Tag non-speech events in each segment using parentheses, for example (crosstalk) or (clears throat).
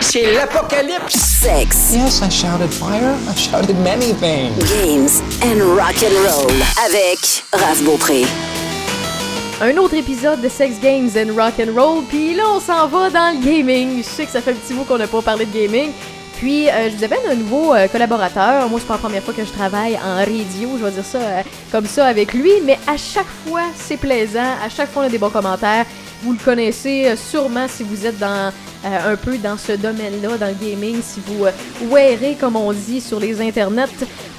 C'est l'apocalypse. Sex, Yes, I shouted fire. I shouted many things. games and rock and roll avec Raph Beaupré. Un autre épisode de Sex Games and Rock and Roll, puis là on s'en va dans le gaming. Je sais que ça fait un petit bout qu'on n'a pas parlé de gaming. Puis euh, je vous amène un nouveau euh, collaborateur. Moi c'est pas la première fois que je travaille en radio, je vais dire ça euh, comme ça avec lui, mais à chaque fois c'est plaisant, à chaque fois on a des bons commentaires. Vous le connaissez euh, sûrement si vous êtes dans euh, un peu dans ce domaine-là, dans le gaming, si vous euh, wearez, comme on dit, sur les internets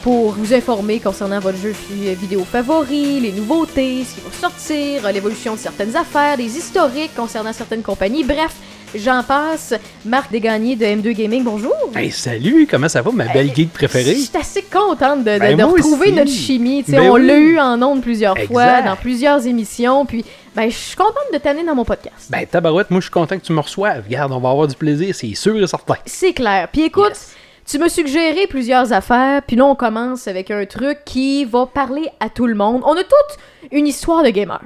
pour vous informer concernant votre jeu fi- vidéo favori, les nouveautés, ce qui va sortir, euh, l'évolution de certaines affaires, des historiques concernant certaines compagnies, bref, j'en passe. Marc Desgagnés de M2 Gaming, bonjour! Hey, salut, comment ça va, ma belle geek préférée? Je suis assez contente de, de- Ben, de retrouver aussi. notre chimie. Ben on oui. l'a eu en ondes plusieurs fois, dans plusieurs émissions, puis ben, je suis contente de t'amener dans mon podcast. Ben, tabarouette, moi, je suis content que tu me reçoives. Regarde, on va avoir du plaisir, c'est sûr et certain. C'est clair. Puis écoute, Yes. tu m'as suggéré plusieurs affaires, puis là on commence avec un truc qui va parler à tout le monde. On a toute une histoire de gamer.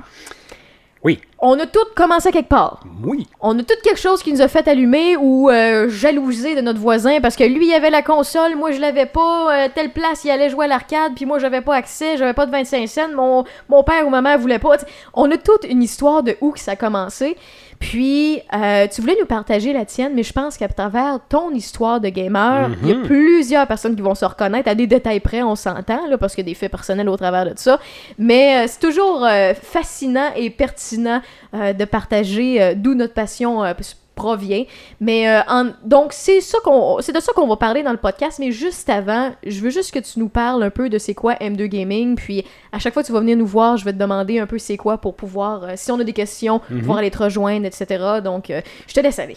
Oui, On a toutes commencé quelque part. oui. On a tout quelque chose qui nous a fait allumer ou euh, jalouser de notre voisin parce que lui il avait la console, moi je l'avais pas, euh, telle place il allait jouer à l'arcade, puis moi j'avais pas accès, j'avais pas de 25 cents, mon, mon père ou ma mère voulait pas. T'sais, On a toute une histoire de où que ça a commencé. Puis euh, tu voulais nous partager la tienne, mais je pense qu'à travers ton histoire de gamer, il y a plusieurs personnes qui vont se reconnaître à des détails près, on s'entend là, parce qu'il y a des faits personnels au travers de ça. Mais euh, c'est toujours euh, fascinant et pertinent de partager d'où notre passion provient. Mais euh, en- donc c'est ça qu'on c'est de ça qu'on va parler dans le podcast mais juste avant, je veux juste que tu nous parles un peu de c'est quoi M2 Gaming puis à chaque fois que tu vas venir nous voir, je vais te demander un peu c'est quoi pour pouvoir euh, si on a des questions, pouvoir aller te rejoindre etc. Donc euh, je te laisse aller.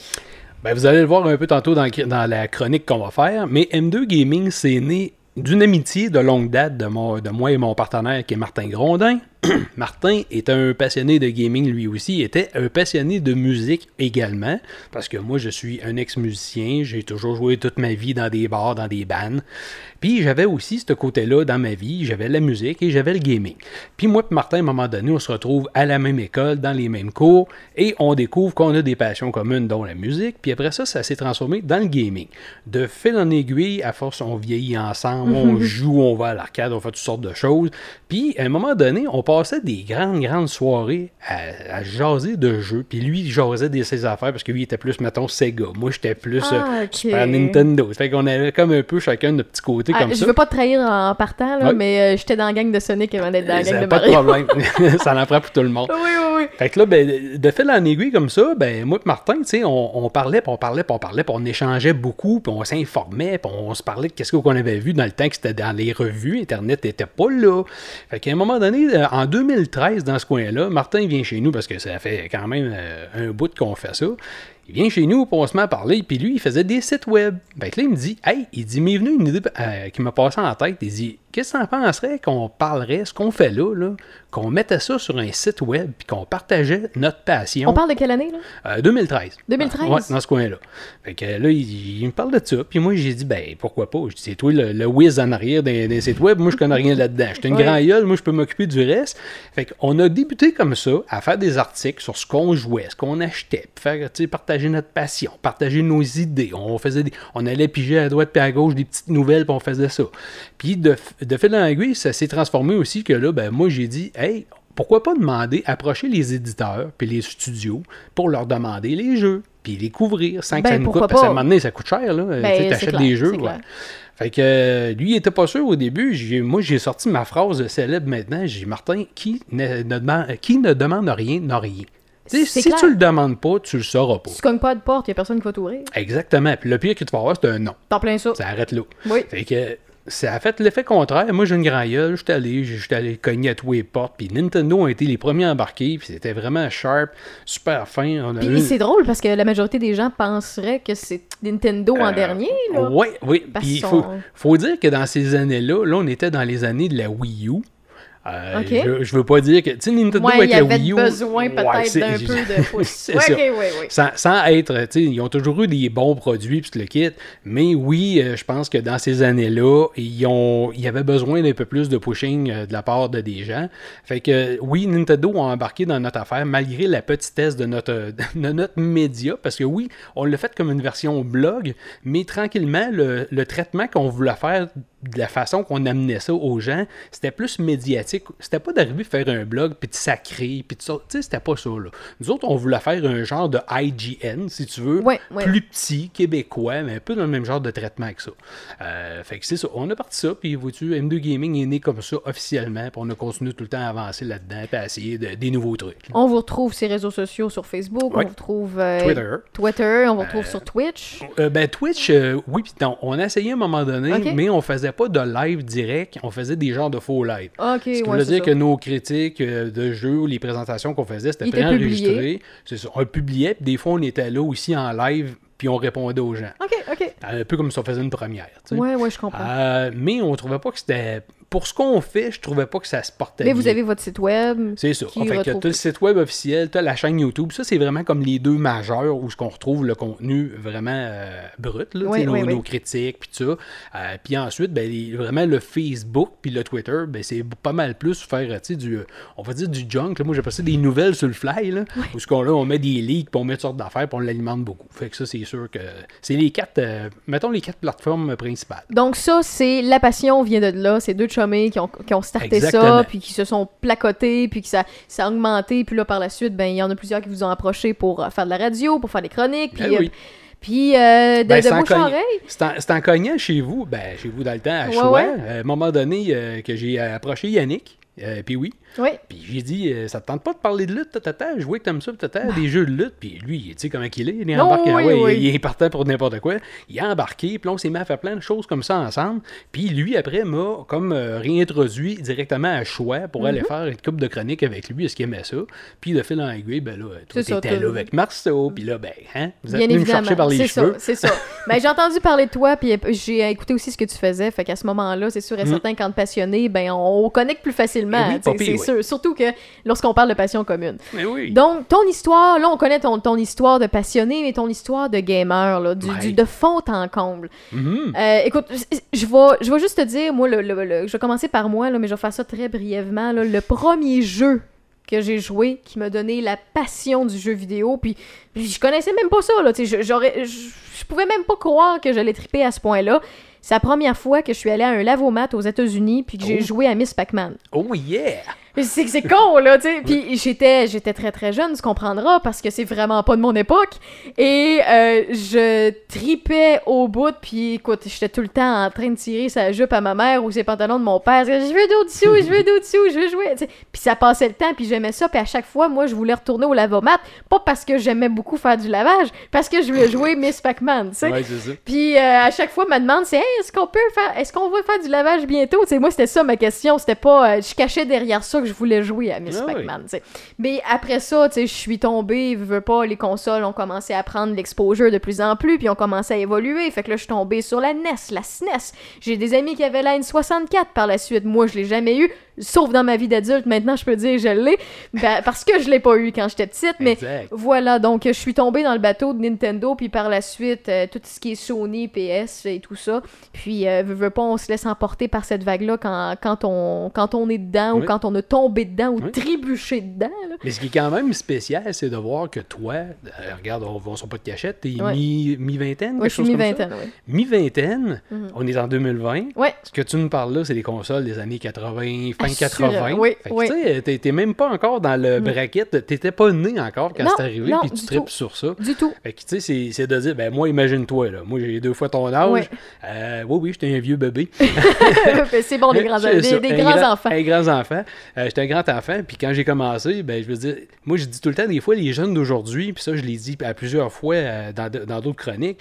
Ben, vous allez le voir un peu tantôt dans, dans la chronique qu'on va faire, mais M2 Gaming, c'est né d'une amitié de longue date de, mon- de moi et mon partenaire qui est Martin Grondin. (clears throat) Martin est un passionné de gaming lui aussi, était un passionné de musique également, parce que moi je suis un ex-musicien, j'ai toujours joué toute ma vie dans des bars, dans des bands. Puis j'avais aussi ce côté-là dans ma vie, j'avais la musique et j'avais le gaming. Puis moi et Martin, à un moment donné, on se retrouve à la même école, dans les mêmes cours, et on découvre qu'on a des passions communes, dont la musique. Puis après ça, ça s'est transformé dans le gaming. De fil en aiguille, à force, on vieillit ensemble, on (laughs) joue, on va à l'arcade, on fait toutes sortes de choses. Puis à un moment donné, on passait des grandes, grandes soirées à, à jaser de jeux. Puis lui, il jasait de ses affaires parce que lui, il était plus, mettons, Sega. Moi, j'étais plus Ah, euh. Super Nintendo. Fait qu'on avait comme un peu chacun notre petit côté Ah, comme je ça. veux pas te trahir en partant là, Ouais. mais euh, j'étais dans la gang de Sonic avant d'être dans la gang de pas de Mario. problème. (laughs) ça en prend pour tout le monde. (laughs) oui oui oui. Fait que là, ben, de fil en aiguille comme ça, ben, moi et Martin, tu sais, on, on parlait, puis on parlait, puis on parlait, puis on échangeait beaucoup, puis on s'informait, puis on se parlait de qu'est-ce qu'on avait vu dans le temps que c'était dans les revues. Internet n'était pas là. Fait qu'à un moment donné, euh, en 2013, dans ce coin-là, Martin vient chez nous, parce que ça fait quand même euh, un bout qu'on fait ça. Il vient chez nous, on se met à parler, puis lui, il faisait des sites web. Que là, il me dit, hey, il dit, m'est venu une idée euh, qui m'a passé en tête. Il dit, qu'est-ce que t'en penserais qu'on parlerait, ce qu'on fait là, là qu'on mettait ça sur un site web, puis qu'on partageait notre passion? On parle de quelle année là? Euh, 2013. 2013? Ouais, dans ce coin-là. Fait que là, il, il me parle de ça. Puis moi, j'ai dit, ben, pourquoi pas? Je dis, c'est toi le, le whiz en arrière des, des sites web. Moi, je connais rien là-dedans. J'étais une Ouais. grand gueule. Moi, je peux m'occuper du reste. Fait qu'on a débuté comme ça, à faire des articles sur ce qu'on jouait, ce qu'on achetait, puis faire, partager notre passion, partager nos idées. On faisait des- on allait piger à droite puis à gauche des petites nouvelles, puis on faisait ça. Puis de, de fil en aiguille, ça s'est transformé aussi que là, ben, moi, j'ai dit, hey, pourquoi pas demander, approcher les éditeurs puis les studios pour leur demander les jeux, puis les couvrir sans que Ben, ça nous coûte. Parce qu'à pas? un moment donné, ça coûte cher, là. Ben, tu clair, des jeux, ouais. Fait que euh, lui, il était pas sûr au début. Moi, j'ai sorti ma phrase célèbre maintenant. J'ai dit, Martin, qui ne, ne demande, qui ne demande rien n'a rien. Tu sais, C'est si clair. tu le demandes pas, tu le sauras pas. Tu cognes pas de porte, y a personne qui va t'ouvrir. Exactement. Puis le pire que tu vas avoir, c'est un non. T'en plein ça. Ça arrête là. Oui. Fait que ça a fait l'effet contraire. Moi, j'ai une grand gueule. J'étais allé, j'étais allé cogner à tous les portes. Puis Nintendo a été les premiers à embarquer. Puis c'était vraiment sharp, super fin. On a Puis eu- c'est drôle parce que la majorité des gens penseraient que c'est Nintendo en Euh, dernier. Oui, oui. Parce Puis il faut, faut dire que dans ces années-là, là, on était dans les années de la Wii U. Euh, je, je veux pas dire que. Tu sais, Nintendo Ouais, avec la Wii U. besoin peut-être d'un peu de (laughs) pouce. Ouais, ça. ok, ouais, ouais. Sans, sans être, tu sais, ils ont toujours eu des bons produits puis le kit, mais oui, euh, je pense que dans ces années-là, ils ont, il y avait besoin d'un peu plus de pushing euh, de la part de des gens. Fait que oui, Nintendo a embarqué dans notre affaire malgré la petitesse de notre, (laughs) de notre média, parce que oui, on l'a fait comme une version blog, mais tranquillement, le, le traitement qu'on voulait faire de la façon qu'on amenait ça aux gens, c'était plus médiatique. C'était pas d'arriver à faire un blog puis de sacrer puis ça. Tu sais, c'était pas ça, là. Nous autres, on voulait faire un genre de IGN, si tu veux. Ouais, ouais. Plus petit, québécois, mais un peu dans le même genre de traitement que ça. Euh, fait que c'est ça. On a parti ça, puis vois-tu, M2 Gaming est né comme ça officiellement, puis on a continué tout le temps à avancer là-dedans, puis à essayer de- des nouveaux trucs. On vous retrouve sur les réseaux sociaux, sur Facebook, Ouais. on vous retrouve euh, Twitter. Twitter, on vous retrouve sur Twitch. Euh, ben Twitch, euh, oui, puis non, on a essayé à un moment donné, mais on faisait pas de live direct, on faisait des genres de faux live. Ok, Ce qui ouais, c'est dire ça. que nos critiques euh, de jeux ou les présentations qu'on faisait, c'était préenregistré. C'est ça. On publiait, puis des fois, on était là aussi en live, puis on répondait aux gens. Ok, ok. Un peu comme si on faisait une première. tu sais. Ouais, ouais, je comprends. Euh, mais on trouvait pas que c'était. Pour ce qu'on fait, je trouvais pas que ça se portait Mais bien. vous avez votre site web. C'est ça. En fait, retrouve tu as le site web officiel, tu as la chaîne YouTube. Ça, c'est vraiment comme les deux majeurs où ce qu'on retrouve le contenu vraiment euh, brut, là, Oui, nos, oui, oui. nos critiques, puis tout ça. Euh, puis ensuite, ben, les- vraiment le Facebook puis le Twitter, ben, c'est pas mal plus faire, du, on va dire du junk. là. Moi, j'ai passé des nouvelles sur le fly, là, où ce qu'on là, on met des leaks, puis on met toutes sortes d'affaires, puis on l'alimente beaucoup. Fait que ça, c'est sûr que c'est les quatre, euh, mettons les quatre plateformes principales. Donc ça, c'est la passion vient de là. C'est deux chummés qui ont, qui ont starté Exactement. ça, puis qui se sont placotés, puis que ça, ça a augmenté. Puis là, par la suite, ben il y en a plusieurs qui vous ont approché pour euh, faire de la radio, pour faire des chroniques, puis, Ben oui. puis euh, de, Ben, de c'est en bouche à cognant- oreille. C'est en, c'est en cognant chez vous, ben, chez vous dans le temps, à Ouais, Choix, ouais. à un moment donné, euh, que j'ai approché Yannick, euh, puis oui, Oui. puis j'ai dit, euh, ça te tente pas de parler de lutte, tata, je vois que t'aimes ça, tata, des jeux de lutte, puis lui, tu sais comment qu'il est, il est embarqué, oui, ouais, oui. Il, il est partant pour n'importe quoi, il est embarqué, puis on s'est mis à faire plein de choses comme ça ensemble, puis lui, après, m'a comme euh, réintroduit directement à Choix pour Mhm. aller faire une coupe de chronique avec lui, est-ce qu'il aimait ça, puis de fil en aiguille, ben là, toi, t'étais là avec Marceau, puis là, ben, hein, vous êtes venu me chercher par les c'est cheveux. ça, c'est ça. (laughs) Ben, j'ai entendu parler de toi, puis euh, j'ai écouté aussi ce que tu faisais. Fait qu'à ce moment-là, c'est sûr et certain, quand passionné, ben on, on connecte plus facilement. Mm. Eh oui, sûr. Surtout que lorsqu'on parle de passion commune. Mais oui. Donc, ton histoire, là, on connaît ton, ton histoire de passionné, mais ton histoire de gamer, là, du, Ouais. du- de fond en comble. Mhm. Euh, écoute, je vais, je vais juste te dire, moi, le, le- le- je vais commencer par moi, là, mais je vais faire ça très brièvement. là. le premier jeu que j'ai joué qui m'a donné la passion du jeu vidéo, puis, puis je connaissais même pas ça, là, je- j'aurais, je, je pouvais même pas croire que j'allais triper à ce point-là. C'est la première fois que je suis allée à un lavomat aux États-Unis, puis que j'ai Oh. joué à Miss Pac-Man. Oh yeah! C'est que c'est con, là, tu sais. Puis j'étais, j'étais très très jeune, tu comprendras, parce que c'est vraiment pas de mon époque. Et euh, je tripais au bout, puis écoute, j'étais tout le temps en train de tirer sa jupe à ma mère ou ses pantalons de mon père. Je veux d'autres sous, je veux d'autres sous, je veux jouer. Puis ça passait le temps, puis j'aimais ça. Puis à chaque fois, moi, je voulais retourner au lavomat, pas parce que j'aimais beaucoup faire du lavage, parce que je voulais jouer Miss Pac-Man, tu sais. Ouais. Puis euh, à chaque fois, ma demande, c'est Hey, est-ce qu'on peut faire, est-ce qu'on va faire du lavage bientôt? Tu sais, moi, c'était ça ma question. C'était pas, euh, je cachais derrière ça que je voulais jouer à Miss Ah. Pac-Man. Mais après ça, je suis tombée, veux, veux pas, les consoles ont commencé à prendre l'exposure de plus en plus, puis ont commencé à évoluer. Fait que là, je suis tombée sur la NES, la SNES. J'ai des amis qui avaient la N64 par la suite. Moi, je l'ai jamais eu, sauf dans ma vie d'adulte. Maintenant, je peux dire je l'ai, ben, (laughs) parce que je l'ai pas eu quand j'étais petite. Mais Exact. voilà, donc je suis tombée dans le bateau de Nintendo, puis par la suite, euh, tout ce qui est Sony, PS et tout ça. Puis, euh, veux, veux pas, on se laisse emporter par cette vague-là quand, quand, on, quand on est dedans, ou quand on a tombé dedans, ou Oui. trébuché dedans. là. Mais ce qui est quand même spécial, c'est de voir que toi, euh, regarde, on ne sont pas de cachette, t'es Ouais. mi- mi-vingtaine, Ouais, je suis quelque chose comme ça? mi-vingtaine, oui. Mi-vingtaine, Mhm. on est en 2020. Ouais, Ce que tu nous parles là, c'est les consoles des années 80, fin Assurément, 80. oui, Fait que, oui. Tu sais, même pas encore dans le bracket, t'étais pas né encore quand c'est arrivé, puis tu tripes sur ça. du tout. Fait que, tu sais, c'est- de dire, ben moi, imagine-toi, là. Moi, j'ai deux fois ton âge. Euh, oui, oui, j'étais un vieux bébé. (laughs) c'est bon, les grands, des, des un grands grand- enfants. Un grand enfant. Euh, J'étais un grand enfant, puis quand j'ai commencé, ben, je veux dire, moi, je dis tout le temps, des fois, les jeunes d'aujourd'hui, puis ça, je l'ai dit à plusieurs fois euh, dans d'autres chroniques,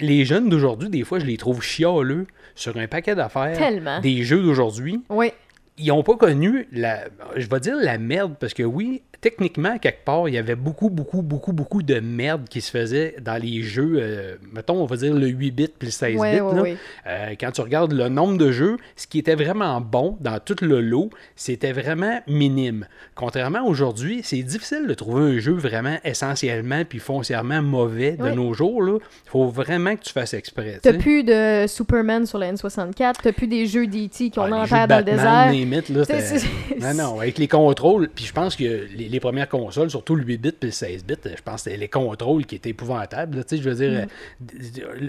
les jeunes d'aujourd'hui, des fois, je les trouve chialeux sur un paquet d'affaires. Tellement. Des jeux d'aujourd'hui. Oui, Ils n'ont pas connu la, je vais dire la merde, parce que oui, techniquement, quelque part, il y avait beaucoup, beaucoup, beaucoup, beaucoup de merde qui se faisait dans les jeux, euh, mettons, on va dire le 8 bits puis le 16 Ouais, bits. ouais, là. ouais. Euh, quand tu regardes le nombre de jeux, ce qui était vraiment bon dans tout le lot, c'était vraiment minime. Contrairement à aujourd'hui, c'est difficile de trouver un jeu vraiment essentiellement puis foncièrement mauvais de nos jours. Il faut vraiment que tu fasses exprès. tu T'as plus de Superman sur la N64, t'as plus des jeux d'E.T. qu'on Ah, jeux enterre dans le désert. là, Non, non, avec les contrôles, puis je pense que les, les premières consoles, surtout le 8 bits puis le 16 bits, je pense que c'était les contrôles qui étaient épouvantables. je veux dire, Mm.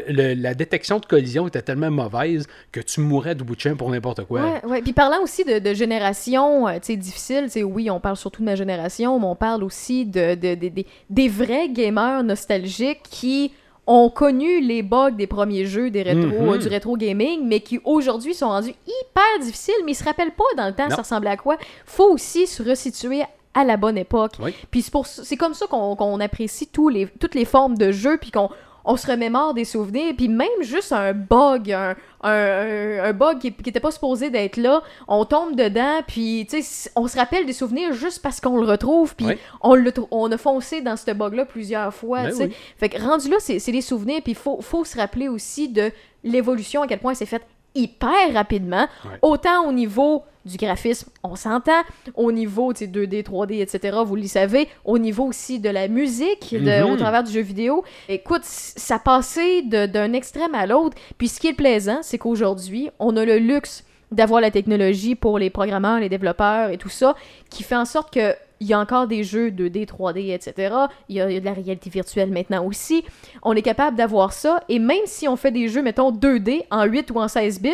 le- la détection de collision était tellement mauvaise que tu mourrais du bout de champ pour n'importe quoi. Ouais, ouais. Puis parlant aussi de, de génération, euh, tu sais, difficile, tu oui, on parle surtout de ma génération, mais on parle aussi de, de- de- de- des vrais gamers nostalgiques qui ont connu les bugs des premiers jeux des rétro, Mhm. euh, du rétro gaming, mais qui aujourd'hui sont rendus hyper difficiles, mais ils se rappellent pas dans le temps Non. ça ressemblait à quoi. Faut aussi se resituer à la bonne époque. Oui. Puis c'est pour c'est comme ça qu'on qu'on apprécie tous les, toutes les formes de jeu, puis qu'on on se remémore des souvenirs, puis même juste un bug, un, un, bug qui, qui était pas supposé d'être là, on tombe dedans, puis on se rappelle des souvenirs juste parce qu'on le retrouve, puis Oui. on, le on a foncé dans ce bug-là plusieurs fois, Ben oui. Fait que rendu là, c'est c'est des souvenirs, puis il faut, faut se rappeler aussi de l'évolution, à quel point c'est fait hyper rapidement, autant au niveau du graphisme, on s'entend, au niveau tu sais, 2D, 3D, etc., vous le savez, au niveau aussi de la musique, de- Mhm. au travers du jeu vidéo. Écoute, ça passait d'un extrême à l'autre, puis ce qui est plaisant, c'est qu'aujourd'hui, on a le luxe d'avoir la technologie pour les programmeurs, les développeurs et tout ça, qui fait en sorte que il y a encore des jeux 2D, 3D, etc. Il y, a, il y a de la réalité virtuelle maintenant aussi. On est capable d'avoir ça. Et même si on fait des jeux, mettons, 2D en 8 ou en 16 bits,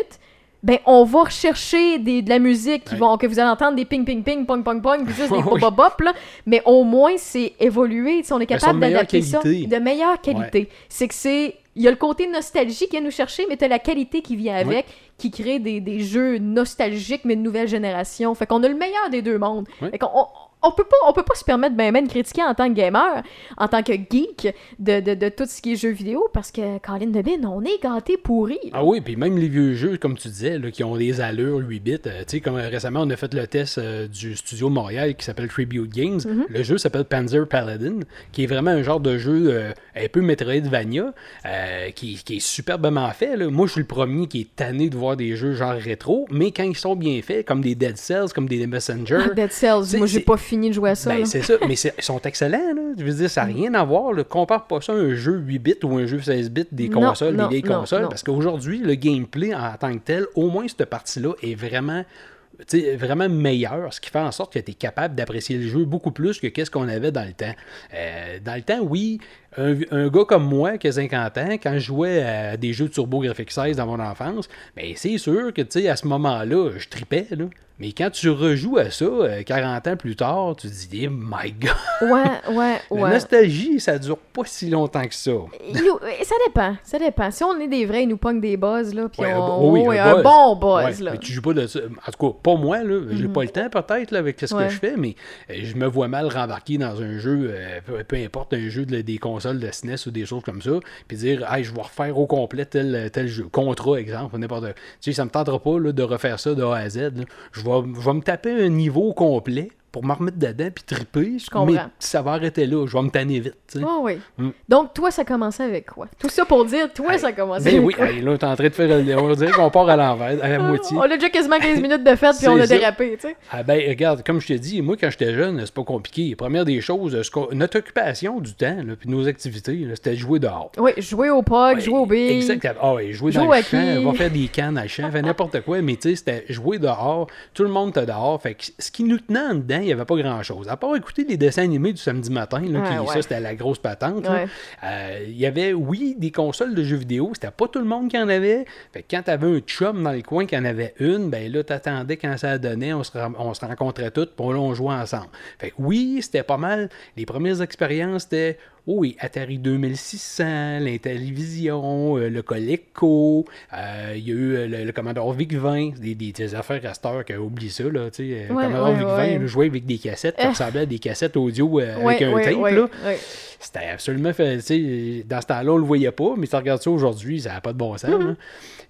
ben on va rechercher des, de la musique qui Ouais. vont, que vous allez entendre des ping ping ping, pong pong pong, puis juste des (laughs) pop pop là. Mais au moins, c'est évolué. tu On est Mais capable d'adapter ça de meilleure qualité. C'est que c'est. Il y a le côté nostalgique qui vient nous chercher, mais t'as la qualité qui vient avec, qui crée des, des jeux nostalgiques, mais de nouvelle génération. Fait qu'on a le meilleur des deux mondes. Oui. Fait qu'on on, peut pas, on peut pas se permettre ben, ben de critiquer en tant que gamer, en tant que geek de, de, de tout ce qui est jeux vidéo, parce que Colin de Bin, on est gâté pourri. Ah oui, puis même les vieux jeux, comme tu disais, là, qui ont des allures 8 bits. euh, tu sais, comme euh, récemment, on a fait le test euh, du studio Montréal qui s'appelle Tribute Games. Mm-hmm. Le jeu s'appelle Panzer Paladin, qui est vraiment un genre de jeu un peu Metroidvania, qui, qui est superbement fait. là. Moi, je suis le premier qui est tanné de voir des jeux genre rétro, mais quand ils sont bien faits, comme des Dead Cells, comme des Messenger. Dead Cells, moi j'ai pas fini de jouer à ça. Ben, c'est ça, mais ils sont excellents, là. Je veux dire, ça n'a rien à voir. Là. Compare pas ça à un jeu 8 bits ou un jeu 16 bits des Non, consoles, non, des vieilles non, consoles, parce qu'aujourd'hui, le gameplay en tant que tel, au moins cette partie-là, est vraiment. vraiment meilleur, ce qui fait en sorte que tu es capable d'apprécier le jeu beaucoup plus que qu'est-ce qu'on avait dans le temps. Euh, dans le temps, oui, un, un gars comme moi qui a 50 ans, quand je jouais à des jeux de Turbo Graphics 16 dans mon enfance, ben c'est sûr que à ce moment-là, je tripais. Là. Mais quand tu rejoues à ça, euh, 40 ans plus tard, tu te dis, oh my (laughs) god, Ouais, ouais, la ouais. nostalgie, ça dure pas si longtemps que ça. Nous- ça dépend, ça dépend. Si on est des vrais, ils nous pognent des buzz, là, puis Ouais, on... bo- oui, un buzz. bon buzz, Ouais, là. mais tu joues pas de ça. En tout cas, pas moi, là. J'ai pas le temps peut-être avec ce Ouais. que je fais, mais euh, je me vois mal rembarquer dans un jeu, euh, peu, peu importe, un jeu de- des consoles de SNES ou des choses comme ça, puis dire, hey, je vais refaire au complet tel, tel jeu. Contrat, exemple, n'importe Tu sais, ça me tentera pas là, de refaire ça de A à Z. là. Je vais, je vais me taper un niveau complet pour m'en remettre dedans puis triper. comprends. Mais ça va arrêter là. Je vais me tanner vite. tu sais. Ah oui. Mm. Donc, toi, ça commençait avec quoi? Tout ça pour dire, toi, ça commençait Ben avec oui, quoi? hey, là, t'es en train de faire. le- On dirait qu'on part à l'envers, à la moitié. On a déjà quasiment 15 (laughs) minutes de fête, puis on a ça. dérapé, tu sais. Ah ben, regarde, comme je te dis, moi, quand j'étais jeune, c'est pas compliqué. Première des choses, notre occupation du temps, là, puis nos activités, c'était de jouer dehors. Oui, jouer au POG, jouer au billes. Exact. Ah ouais, jouer dans à le champ, qui? va faire des cannes le champ, faire n'importe quoi, mais tu sais, c'était jouer dehors, tout le monde était dehors. Fait que ce qui nous tenait en dedans, il n'y avait pas grand-chose. À part écouter les dessins animés du samedi matin, là, qui, ouais. ça, c'était la grosse patente. Ouais. Euh, Il y avait, oui, des consoles de jeux vidéo, c'était pas tout le monde qui en avait. Fait que quand t'avais un chum dans le coin qui en avait une, ben là, t'attendais quand ça donnait, on se, on se rencontrait tous, puis là, on jouait ensemble. Fait que oui, c'était pas mal. Les premières expériences, c'était, oh oui, Atari 2600, l'Intellivision, euh, le Coleco, euh, il y a eu euh, le, le Commodore VIC-20, des, des, des affaires à cette heure qui oublie ça, là, tu sais. Ouais, Commodore ouais, VIC-20, ouais. il jouait avec des cassettes qui ressemblaient à des cassettes audio avec un tape, là. C'était absolument fait. tu sais, Dans ce temps-là, on le voyait pas, mais si tu regardes ça aujourd'hui, ça n'a pas de bon sens. Hein.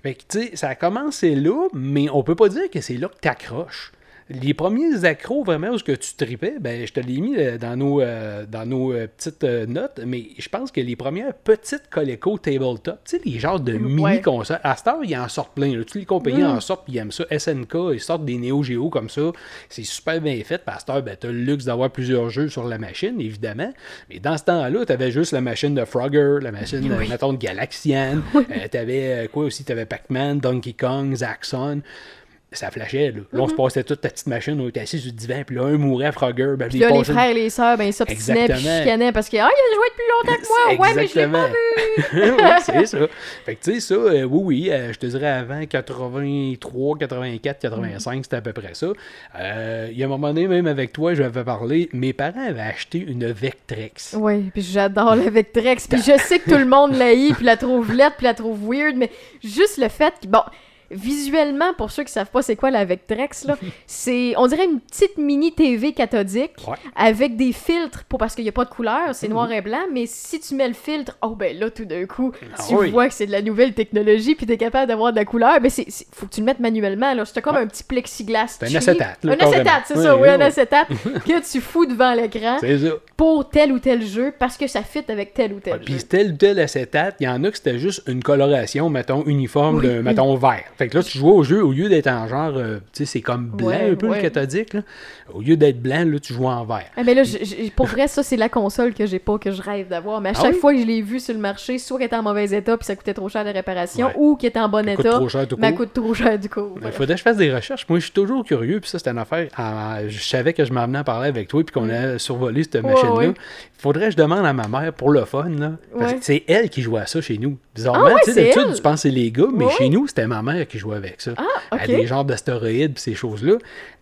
Fait que, tu sais, ça a commencé là, mais on peut pas dire que c'est là que t'accroches. Les premiers accros vraiment où ce que tu tripais, ben, je te l'ai mis euh, dans nos, euh, dans nos euh, petites euh, notes, mais je pense que les premières petites Coleco tabletop, tu sais, les genres de mini consoles, à cette heure, ils en sortent plein. là. Tous les compagnies en sortent, puis ils aiment ça. SNK, ils sortent des Neo Geo comme ça. C'est super bien fait. Puis à cette heure, ben, tu as le luxe d'avoir plusieurs jeux sur la machine, évidemment. Mais dans ce temps-là, tu avais juste la machine de Frogger, la machine, euh, mettons, de Galaxian. tu avais quoi aussi? Tu avais Pac-Man, Donkey Kong, Zaxxon ça flashait. Là, Là, on se passait toute ta petite machine, on était assis sur le divan, puis là, un mourait Frogger. Ben, Puis là, les frères et les sœurs, ben, ils s'obstinaient puis chicanaient parce que, ah, il a joué depuis longtemps que moi. Ouais, mais je l'ai pas vu. (laughs) oui, c'est ça. Fait que tu sais, ça, euh, oui, oui, euh, je te dirais avant 83, 84, 85, c'était à peu près ça. Euh, il y a un moment donné, même avec toi, je vais parler, mes parents avaient acheté une Vectrex. Oui, puis j'adore la Vectrex. Puis je sais que tout le monde la hait, puis la trouve laide, puis la trouve weird, mais juste le fait que, bon, visuellement, pour ceux qui savent pas c'est quoi la Vectrex, là, (laughs) c'est, on dirait une petite mini TV cathodique Ouais. avec des filtres, pour, parce qu'il n'y a pas de couleur, c'est noir et blanc, mais si tu mets le filtre, oh ben là, tout d'un coup, Ah tu oui. vois que c'est de la nouvelle technologie, puis t'es capable d'avoir de la couleur, mais c'est, faut que tu le mettes manuellement, là. C'est comme un petit plexiglas. C'est un acétate, là, Un acétate, c'est Oui, ça, oui, oui, un acétate (laughs) que tu fous devant l'écran pour tel ou tel jeu parce que ça fit avec tel ou tel Puis jeu. tel ou tel acétate, il y en a que c'était juste une coloration, mettons, uniforme de, mettons, vert. Fait que là, tu jouais au jeu, au lieu d'être en genre, euh, tu sais, c'est comme blanc Ouais, un peu ouais. le cathodique, là. Au lieu d'être blanc, là, tu joues en vert. Ah, mais là, pour vrai, ça, c'est la console que j'ai pas, que je rêve d'avoir. Mais à Ah chaque oui? fois que je l'ai vue sur le marché, soit qu'elle était en mauvais état puis ça coûtait trop cher de réparation, Ouais. ou qu'elle était en bon Elle état, mais elle coûte trop cher du coup. Il faudrait que je fasse des recherches. Moi, je suis toujours curieux, puis ça, c'était une affaire. je savais que je m'en venais à parler avec toi, puis qu'on allait survoler cette machine-là. faudrait que je demande à ma mère pour le fun, là. Parce que c'est elle qui jouait à ça chez nous. Bizarrement, Ah ouais, tu sais, d'habitude, tu penses que c'est les gars, mais chez nous, c'était ma mère qui jouait avec ça. Ah. Elle a des genres d'astéroïdes, puis ces choses-là.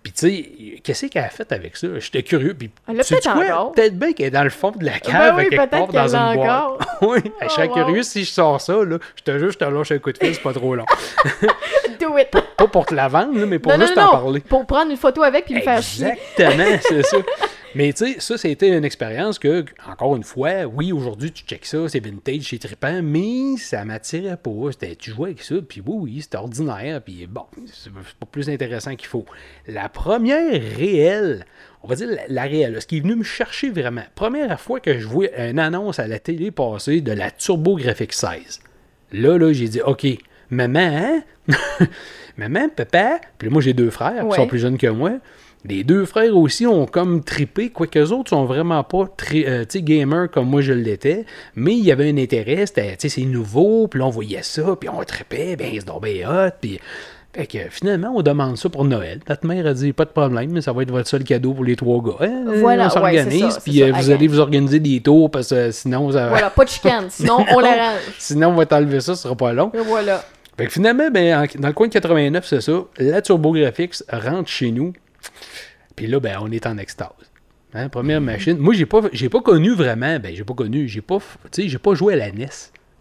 Puis, tu sais, qu'est-ce qu'elle a fait avec ça? J'étais curieux. Puis, Elle l'a sais-tu peut-être quoi? Peut-être bien qu'elle est dans le fond de la cave, Ben oui, quelque part, dans une boîte. (laughs) oui, je serais Oh, wow. curieux si je sors ça, là. Je te jure, je te lâche un coup de fil, c'est pas trop long. (laughs) Do it! Pas pour te la vendre, mais pour non, juste non, t'en non, parler. Pour prendre une photo avec puis me faire chier. Exactement, c'est ça. (laughs) Mais tu sais, ça, c'était une expérience que, encore une fois, oui, aujourd'hui, tu checkes ça, c'est vintage, c'est trippant, mais ça m'attirait pas. C'était, tu jouais avec ça, puis oui, oui, c'était ordinaire, puis bon, c'est pas plus intéressant qu'il faut. La première réelle, on va dire la, la réelle, ce qui est venu me chercher vraiment, première fois que je vois une annonce à la télé passer de la TurboGrafx 16. Là, là, j'ai dit, OK, maman, hein? (laughs) maman, papa, puis moi j'ai deux frères qui sont plus jeunes que moi. Les deux frères aussi ont comme trippé, quoique eux autres sont vraiment pas très, euh, gamers comme moi je l'étais, mais il y avait un intérêt, c'était, c'est nouveau, puis là on voyait ça, puis on trippait, ben c'est donc bien hot, puis... Fait que finalement, on demande ça pour Noël. Notre mère a dit, pas de problème, mais ça va être votre seul cadeau pour les trois gars. Hein? Voilà, on s'organise, puis euh, vous allez vous organiser des tours, parce que sinon, ça- Voilà, pas de chicane, (laughs) sinon on l'arrange. sinon on va t'enlever ça, ce sera pas long. Et voilà. Fait que finalement, ben, en- dans le coin de 89, c'est ça. La TurboGrafx rentre chez nous. Puis là, ben, on est en extase. Hein, première machine. Moi, j'ai pas, j'ai pas connu vraiment. Ben, j'ai pas connu. J'ai pas, j'ai pas joué à la NES.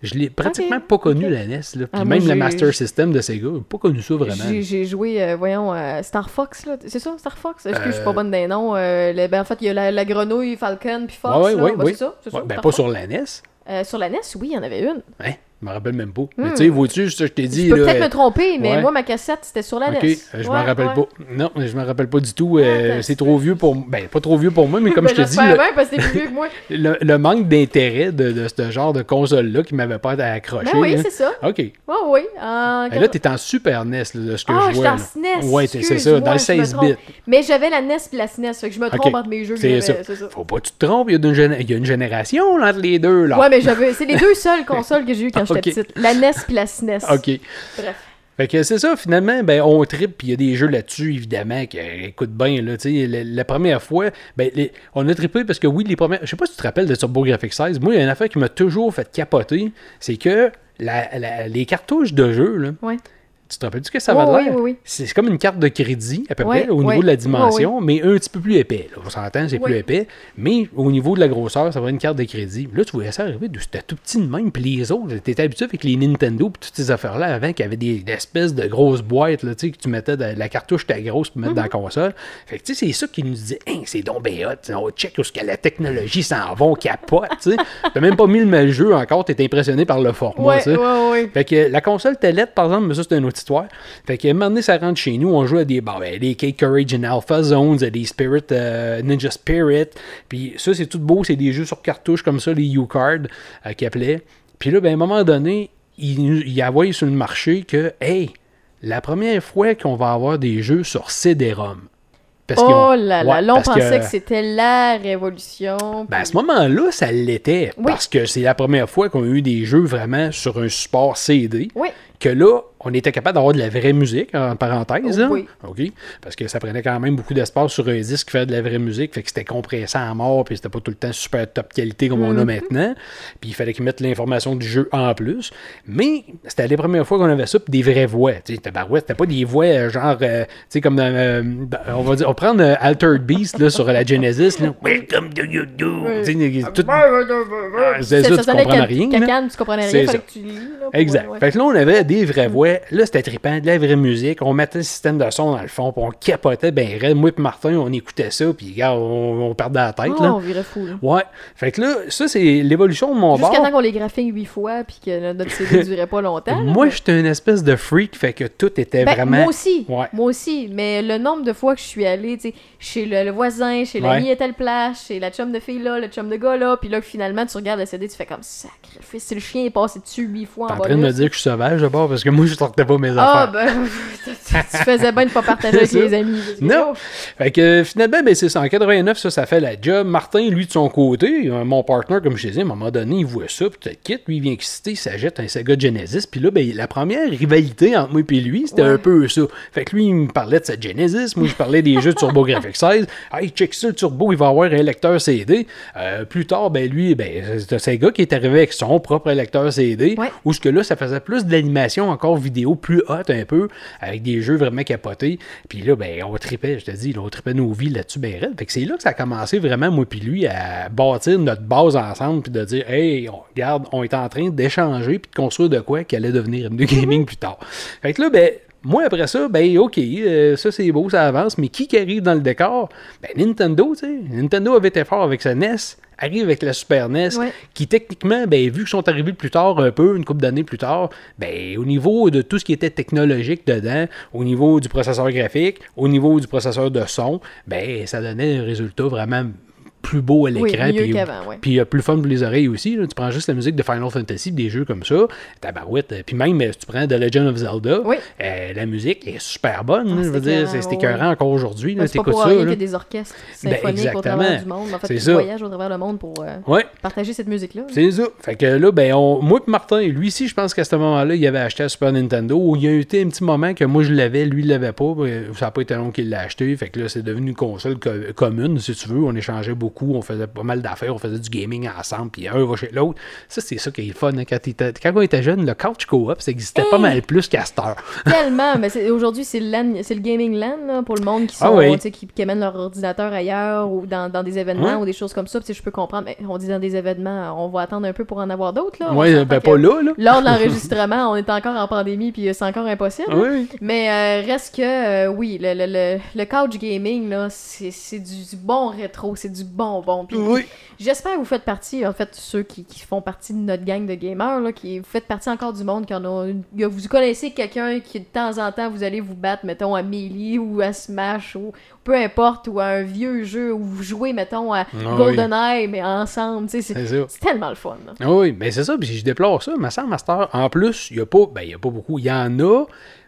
Je l'ai pratiquement pas connu la NES. Là. Puis Ah, même le Master System de Sega, j'ai pas connu ça vraiment. J'ai joué, euh, voyons, euh, Star Fox, là. C'est ça, Star Fox? Excuse, je suis Euh, pas bonne des noms. Euh, le- ben, en fait, il y a la, la grenouille, Falcon, puis Fox. Ouais, Ben, oui. C'est ça, c'est Ouais, ben, pas sur la NES. Euh, sur la NES, oui, il y en avait une. Hein? Je me rappelle même pas. Mais tu sais, vois-tu, ça, je t'ai dit. Je peux peut-être me tromper, mais ouais. moi, ma cassette, c'était sur la Ok, NES. euh, je Ouais, m'en rappelle ouais. pas. Non, je me rappelle pas du tout. euh, Ah, c'est trop vieux pour. Ben, pas trop vieux pour moi, mais comme (laughs) Ben, je te dis, le, parce que plus vieux que moi. (laughs) le, le manque d'intérêt de, de ce genre de console-là qui m'avait pas accroché. Ben oui, c'est ça. OK. Oui, oui. En Et là, t'es en Super NES, là, de ce que Ah, je vois. en là. SNES. Ouais, c'est ça, dans le je me 16 trompe. bits. Mais j'avais la NES puis la SNES, fait que je me trompe entre mes jeux C'est ça. Faut pas que tu te trompes, il y a une, génération entre les deux. Là. Ouais, mais j'avais. C'est les deux seules consoles que j'ai eues quand (laughs) j'étais Ok. petite. La NES puis la SNES. OK. Bref. Fait que c'est ça, finalement, ben, on tripe, puis il y a des jeux là-dessus, évidemment, qui écoutent bien, là, tu sais, la, la première fois, ben, les- on a trippé parce que oui, les premières, je sais pas si tu te rappelles de TurboGrafx 16, moi, il y a une affaire qui m'a toujours fait capoter, c'est que la- la- les cartouches de jeu, là, Ouais. Tu te rappelles-tu que ça Oh, va de oui, oui, oui. C'est comme une carte de crédit, à peu près, au niveau de la dimension, mais un petit peu plus épais. Là. On s'entend, c'est plus épais. Mais au niveau de la grosseur, ça va être une carte de crédit. Là, tu voyais ça arriver, c'était tout petit de même. Puis les autres, t'étais habitué avec les Nintendo puis toutes ces affaires-là avant, qui avaient des, des espèces de grosses boîtes, là, tu sais, que tu mettais, de- la cartouche était grosse pour mettre dans la Mm-hmm. console. Fait que, tu sais, c'est ça qui nous disait, hein, c'est donc bien hot. On check où ce que la technologie s'en va, capote, tu sais. (laughs) T'as même pas mis le jeu encore, t'es impressionné par le format, tu. Fait que la console Telette, par exemple, mais ça c'est une autre petite histoire. Fait qu'à un moment donné, ça rentre chez nous, on joue à des, bon, ben, des Cake Courage and Alpha Zones, à des Spirit, euh, Ninja Spirit. Puis ça, c'est tout beau, c'est des jeux sur cartouche comme ça, les U-Cards euh, qu'ils appelaient. Puis là, ben, à un moment donné, il, il a envoyé sur le marché que, hey, la première fois qu'on va avoir des jeux sur CD-ROM. Parce Oh là là, ouais, là, on pensait que, c'était la révolution. ben, à ce moment-là, ça l'était. Oui. Parce que c'est la première fois qu'on a eu des jeux vraiment sur un support CD. Oui. Que là, on était capable d'avoir de la vraie musique, en parenthèse. là. Oui. OK? Parce que ça prenait quand même beaucoup d'espace sur un disque qui fait de la vraie musique. Fait que c'était compressé à mort. Puis c'était pas tout le temps super top qualité comme on a maintenant. Puis il fallait qu'ils mettent l'information du jeu en plus. Mais c'était la première fois qu'on avait ça. Puis des vraies voix. Tu sais, c'était pas des voix euh, genre. euh, tu sais, comme dans, euh, dans- on va dire. On va prendre euh, Altered Beast là, sur la Genesis. Là. (laughs) Welcome to you do. Tu sais, tout- Ah, c'est ça, tu sonnait comprends ca- rien. tu comprenais rien, fallait ça. que tu lis. là, Exact. ouais. Fait que là, on avait des vraies voix. Là, c'était trippant, de la vraie musique. On mettait le système de son dans le fond, puis on capotait ben raide. Moi et Martin, on écoutait ça, puis on, on perdait la tête. Oh, là. on virait fou. là. Ouais. Fait que là, ça, c'est l'évolution de mon Jusqu'à bar. temps qu'on les graphique huit fois puis que notre CD (laughs) durait pas longtemps. là, Moi, mais- j'étais une espèce de freak, fait que tout était Ben, vraiment. Moi aussi. Ouais. Moi aussi. Mais le nombre de fois que je suis allée, tu sais, chez le, le voisin, chez Ouais. l'ami à telle place, chez la chum de fille là, le chum de gars là, puis là, finalement, tu regardes le CD, tu fais comme sacrifice. Si le chien est passé dessus huit fois en en train de me dire que je suis sauvage parce que moi, je sortais pas mes Ah, affaires. ben, (laughs) tu, tu faisais bien de pas partager avec les amis. Non. oh, Fait que finalement, ben, c'est ça. En 89, ça, ça fait la job. Martin, lui, de son côté, euh, mon partner, comme je disais, à un moment donné, il voit ça, puis te quitte. Lui, il vient excité, il s'achète un Sega Genesis. Puis là, ben, la première rivalité entre moi et lui, c'était Ouais. un peu ça. Fait que lui, il me parlait de sa Genesis. Moi, je parlais des jeux de TurboGrafx 16. (laughs) Hey, check ça, le Turbo, il va avoir un lecteur CD. Euh, plus tard, ben, lui, ben, c'est un Sega qui est arrivé avec son propre lecteur CD. Ouais. Où ce que là, ça faisait plus de l'animation encore vidéo, plus hot un peu, avec des jeux vraiment capotés. Puis là, ben, on tripait, je te dis, là, on tripait nos vies là-dessus, ben. Fait que c'est là que ça a commencé vraiment, moi puis lui, à bâtir notre base ensemble, puis de dire, hey, on, regarde, on est en train d'échanger, puis de construire de quoi qui allait devenir M2 Gaming plus tard. Fait que là, ben, moi, après ça, ben, OK, euh, ça c'est beau, ça avance, mais qui qui arrive dans le décor? Ben, Nintendo, tu sais. Nintendo avait été fort avec sa NES, arrive avec la Super NES, Ouais. qui techniquement, ben, vu qu'ils sont arrivés plus tard un peu, une couple d'années plus tard, ben, au niveau de tout ce qui était technologique dedans, au niveau du processeur graphique, au niveau du processeur de son, ben, ça donnait un résultat vraiment plus beau à Oui, l'écran. mieux puis- ouais. Puis euh, plus fun pour les oreilles aussi. là. Tu prends juste la musique de Final Fantasy, des jeux comme ça, tabarouette. euh, Puis même, euh, si tu prends The Legend of Zelda, Oui. euh, la musique est super bonne. Ah, je veux c'est dire, écœurant, c'est ouais, encore aujourd'hui. Ben, c'est pas pour ça. rien là. y a des orchestres Ben, symphoniques au travers du monde. En fait, ils voyagent au travers le monde pour euh, Ouais. partager cette musique-là. C'est ça. Fait que là, ben, on, moi et Martin, lui ici, je pense qu'à ce moment-là, il avait acheté la Super Nintendo. Il y a eu un petit moment que moi je l'avais, lui il l'avait pas. Euh, Ça n'a pas été long qu'il l'a acheté. Fait que là, c'est devenu une console co- commune, si tu veux. On échangeait beaucoup, on faisait pas mal d'affaires, on faisait du gaming ensemble, puis un va chez l'autre. Ça, c'est ça qui est le fun. hein, Quand, on était jeune, le couch co-op, ça existait pas mal plus qu'à cette heure. (laughs) Tellement, mais aujourd'hui, c'est le, gaming LAN là, pour le monde qui, sont, Ah oui. sais, qui, qui amènent leur ordinateur ailleurs ou dans, dans des événements ou des choses comme ça. Je peux comprendre, mais on dit dans des événements, on va attendre un peu pour en avoir d'autres. s'entend ben pas là, là. Lors de (laughs) l'enregistrement, on est encore en pandémie, puis c'est encore impossible. Oui. Mais euh, reste que, euh, oui, le, le, le, le couch gaming, c'est c'est du, du bon rétro, c'est du bon bon. Puis Oui. J'espère que vous faites partie, en fait, ceux qui, qui font partie de notre gang de gamers, là, qui vous faites partie encore du monde, qui en a vous connaissez quelqu'un qui de temps en temps vous allez vous battre, mettons, à Melee ou à Smash ou peu importe, ou à un vieux jeu où vous jouez, mettons, à Ah GoldenEye, mais ensemble, c'est tellement le fun. là. Ah Oui, mais c'est ça, puis je déplore ça. Mais sans Master, en plus, il n'y a pas, ben, y a pas beaucoup. Il y en a,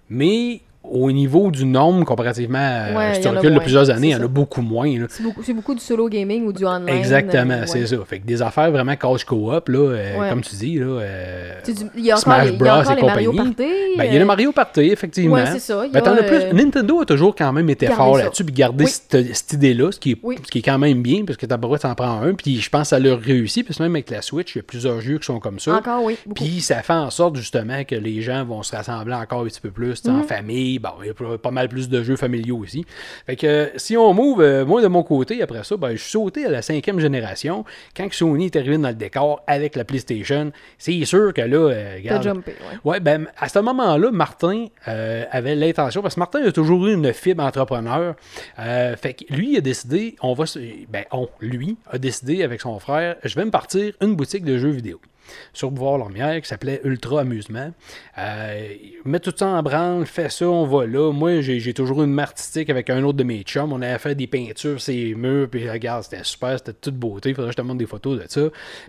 mais au niveau du nombre, comparativement à Ouais, si tu en recules de plusieurs années, il y en a beaucoup moins. C'est beaucoup, du solo gaming ou du online. Exactement, euh, c'est ouais. ça. Fait que des affaires vraiment couch co-op, là, euh, Ouais. comme tu dis, là. euh, Tu Il y a encore Smash les, il y a Bros. encore et les Mario compagnie. Party. Ben, il y a euh, le Mario Party, effectivement. C'est ça. Il y Ben, t'en plus. euh, Nintendo a toujours quand même été fort là-dessus, puis gardé Oui. cette, cette idée-là, ce, qui est- Oui. ce qui est quand même bien, parce que ta boîte en prend un, puis je pense que ça leur réussit, puis même avec la Switch, il y a plusieurs jeux qui sont comme ça. Encore, oui. Puis ça fait en sorte justement que les gens vont se rassembler encore un petit peu plus sais, Mhm. en famille. Bon, il y a pas- mal plus de jeux familiaux aussi. Fait que euh, si on move, euh, moi de mon côté, après ça, ben, je suis sauté à la cinquième génération. Quand Sony est arrivé dans le décor avec la PlayStation, c'est sûr que là, euh, regarde, jumpé, ouais. Ouais, ben, à ce moment-là, Martin avait l'intention, parce que Martin a toujours eu une fibre entrepreneur. Fait que lui, il a décidé, on va se- ben, on, lui, a décidé avec son frère, je vais me partir une boutique de jeux vidéo. Sur Boulevard Lormière qui s'appelait Ultra Amusement. Euh, met tout ça en branle, fait ça, on va là. Moi, j'ai toujours une artistique avec un autre de mes chums. On avait fait des peintures, ces murs, puis regarde, c'était super, c'était toute beauté. Faudrait que je te montre des photos de ça.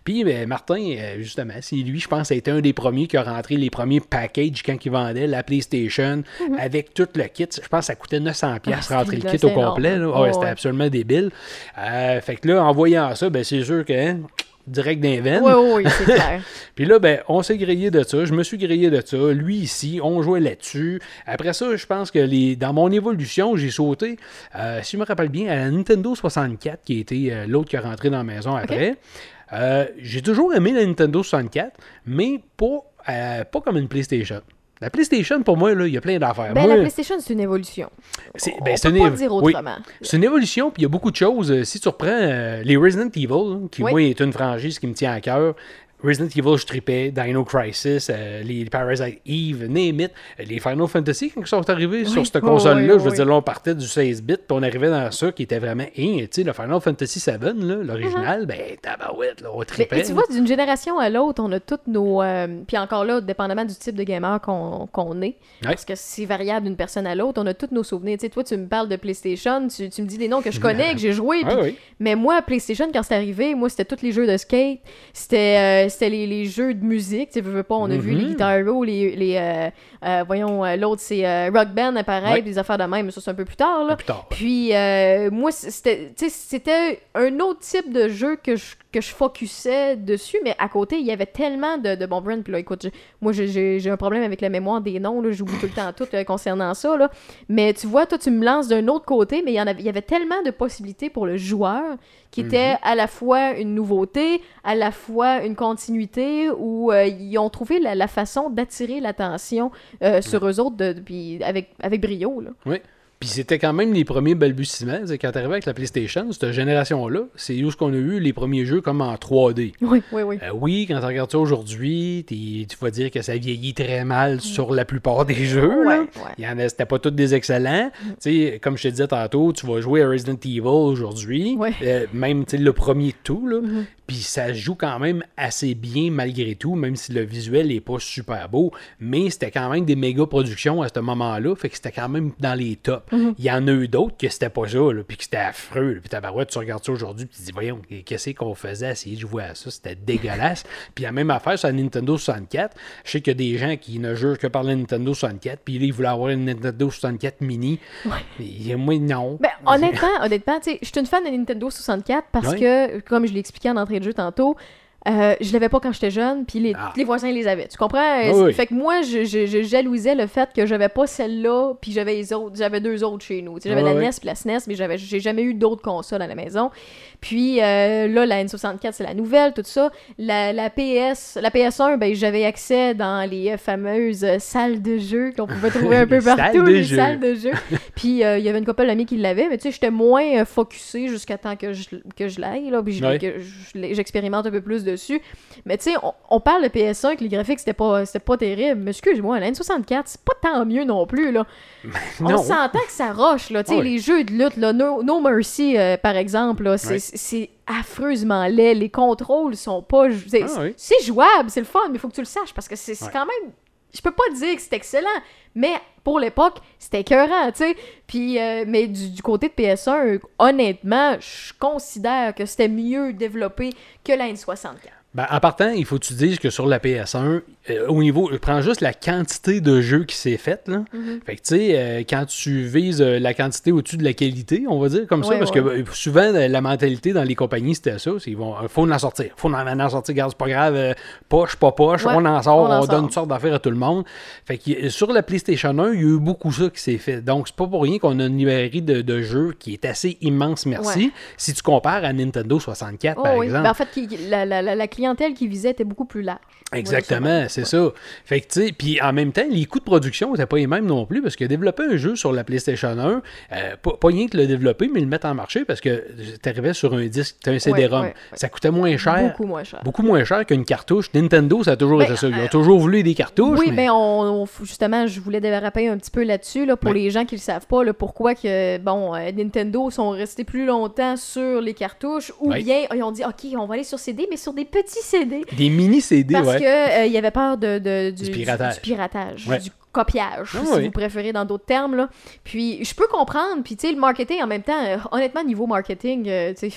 Puis ben, Martin, euh, justement, c'est lui, je pense, a été un des premiers qui a rentré les premiers packages quand il vendait la PlayStation avec tout le kit. Je pense que ça coûtait 900$ piastres Ah, rentrer le kit au complet. Ah ouais, Oh, c'était absolument débile. Euh, fait que là, en voyant ça, ben, c'est sûr que hein, direct d'un veine. Oui, oui, c'est clair. (laughs) Puis là, ben, on s'est grillé de ça. Je me suis grillé de ça. Lui ici, on jouait là-dessus. Après ça, je pense que les, dans mon évolution, j'ai sauté, euh, si je me rappelle bien, à la Nintendo 64, qui était euh, l'autre qui est rentré dans la maison après. Euh, j'ai toujours aimé la Nintendo 64, mais pas, pas comme une PlayStation. La PlayStation, pour moi, il y a plein d'affaires. Ben, Moi, la PlayStation, c'est une évolution. c'est on ben, peut une pas dire oui. autrement. C'est une évolution, puis il y a beaucoup de choses. Euh, Si tu reprends euh, les Resident Evil, qui, Oui. moi, est une franchise qui me tient à cœur. Resident Evil, je tripais, Dino Crisis, euh, les Parasite Eve, name it, euh, les Final Fantasy, quand ils sont arrivés sur cette oui, console-là, oui, je veux oui. dire, là, on partait du 16 bits, puis on arrivait dans ça qui était vraiment, hein, tu sais, le Final Fantasy 7, là, l'original, ben, tabarouette, là, on tripait. mais tu vois, d'une génération à l'autre, on a toutes nos. euh, puis encore là, dépendamment du type de gamer qu'on qu'on est, parce que c'est variable d'une personne à l'autre, on a tous nos souvenirs. Tu sais, toi, tu me parles de PlayStation, tu, tu me dis des noms que je connais, (laughs) que j'ai joué. Ah oui. Mais moi, PlayStation, quand c'est arrivé, moi, c'était tous les jeux de skate, c'était euh, c'était les, les jeux de musique. Tu veux, veux pas, on a vu les Mhm. Guitar Hero, les. les euh, euh, voyons, euh, l'autre, c'est Rock Band, pareil, Ouais. des affaires de même, mais ça, c'est un peu plus tard, là. Plus tard. Puis, euh, moi, c'était un autre type de jeu que je, que je focusais dessus, mais à côté, il y avait tellement de, de bons brands. Puis là, écoute, moi, j'ai- un problème avec la mémoire des noms, j'oublie tout le temps tout euh, concernant ça, là. Mais tu vois, toi, tu me lances d'un autre côté, mais il y, en avait, il y avait tellement de possibilités pour le joueur qui était à la fois une nouveauté, à la fois une continuité, où euh, ils ont trouvé la, la façon d'attirer l'attention euh, sur eux autres de, de- puis avec, avec brio, là. Oui. Puis c'était quand même les premiers balbutiements. C'est Quand t'arrivais avec la PlayStation, cette génération-là, c'est où ce qu'on a eu les premiers jeux comme en 3D. Oui, oui, oui. Euh, oui, quand tu regardes ça aujourd'hui, tu vas dire que ça vieillit très mal sur la plupart des jeux. là. Ouais, ouais. Il y en a, c'était pas tous des excellents. Tu sais, comme je te disais tantôt, tu vas jouer à Resident Evil aujourd'hui, Ouais. euh, même le premier de tout, là. Mhm. Puis ça joue quand même assez bien malgré tout, même si le visuel est pas super beau. Mais c'était quand même des méga productions à ce moment-là, fait que c'était quand même dans les tops. Mhm. Il y en a eu d'autres que c'était pas ça, là, puis que c'était affreux. Puis tabarouette, tu regardes ça aujourd'hui, puis tu te dis, voyons, qu'est-ce qu'on faisait à essayer de jouer à ça? C'était dégueulasse. (laughs) puis la même affaire sur la Nintendo 64. Je sais qu'il y a des gens qui ne jurent que par la Nintendo 64, puis là, ils voulaient avoir une Nintendo 64 mini. Et moi, non. Ben, (laughs) honnêtement, honnêtement, tu sais, je suis une fan de Nintendo 64 parce Ouais. que, comme je l'ai expliqué en entrée jeu tantôt, euh, je l'avais pas quand j'étais jeune, puis les, Ah. les voisins les avaient. Tu comprends? Oui, oui. Fait que moi, je, je, je jalousais le fait que j'avais pas celle-là, puis j'avais les autres, j'avais deux autres chez nous. J'avais la oui. NES puis la SNES, mais j'avais, j'ai jamais eu d'autres consoles à la maison. Puis euh, là, la N64, c'est la nouvelle, tout ça. La, la PS, la PS1, ben j'avais accès dans les fameuses salles de jeu qu'on pouvait trouver un (laughs) peu partout, de les jeu. salles de jeu. (laughs) Puis euh, il y avait une couple d'amis qui l'avaient, mais tu sais, j'étais moins focusé jusqu'à temps que je, que je l'aille, là, puis j'expérimente un peu plus dessus. Mais tu sais, on, on parle de PS1, que les graphiques, c'était pas, c'était pas terrible. Mais excuse-moi, la N64, c'est pas tant mieux non plus, là. (laughs) On s'entend que ça roche, là. Tu sais, Ouais. les jeux de lutte, là, No, No Mercy, euh, par exemple, là, c'est Ouais. affreusement laid. Les contrôles sont pas... C'est Ah oui. c'est jouable, c'est le fun, mais il faut que tu le saches, parce que c'est c'est Ouais. quand même... Je peux pas dire que c'est excellent, mais pour l'époque, c'était écœurant, tu sais. Puis, euh, mais du, du côté de PS1, honnêtement, je considère que c'était mieux développé que la N64. Ben, en partant, il faut que tu dises que sur la PS1, euh, au niveau, prends juste la quantité de jeux qui s'est faite. Là. Mhm. Fait que tu sais, euh, quand tu vises euh, la quantité au-dessus de la qualité, on va dire comme ça, parce ouais. que souvent, la mentalité dans les compagnies, c'était ça. c'est Ils vont, faut en sortir. Faut en, en sortir. Regarde, c'est pas grave. poche, pas poche. Ouais, on en sort. on On, en donne sort. une sorte d'affaires à tout le monde. Fait que sur la PlayStation 1, il y a eu beaucoup ça qui s'est fait. Donc, c'est pas pour rien qu'on a une librairie de, de jeux qui est assez immense, merci. Si tu compares à Nintendo 64, Oh par oui. exemple. Ben, en fait, qui- la, la- la- la clientèle qui visait était beaucoup plus large. Exactement, c'est ça. Fait que, tu sais, puis en même temps, les coûts de production n'étaient pas les mêmes non plus, parce que développer un jeu sur la PlayStation 1, euh, pas, pas rien que le développer, mais le mettre en marché, parce que t'arrivais sur un disque, t'as un CD-ROM. ouais, ouais. Ça coûtait moins cher. Beaucoup moins cher. Beaucoup moins cher qu'une cartouche. Nintendo, ça a toujours Ben, été ça. Ils ont toujours voulu des cartouches. Oui, mais... ben on, on- justement, je voulais déraper un petit peu là-dessus, là, pour les gens qui le savent pas, là, pourquoi que, bon, euh, Nintendo sont restés plus longtemps sur les cartouches, ou bien ils ont dit, OK, on va aller sur CD, mais sur des petits petits CD. Des mini CD, Parce ouais. que euh, il y avait peur de, de- du, Du piratage. du piratage, Ouais. du copiage, Ah si oui. vous préférez dans d'autres termes. Là. Puis je peux comprendre, puis tu sais, le marketing en même temps, euh, honnêtement, niveau marketing, euh, tu sais,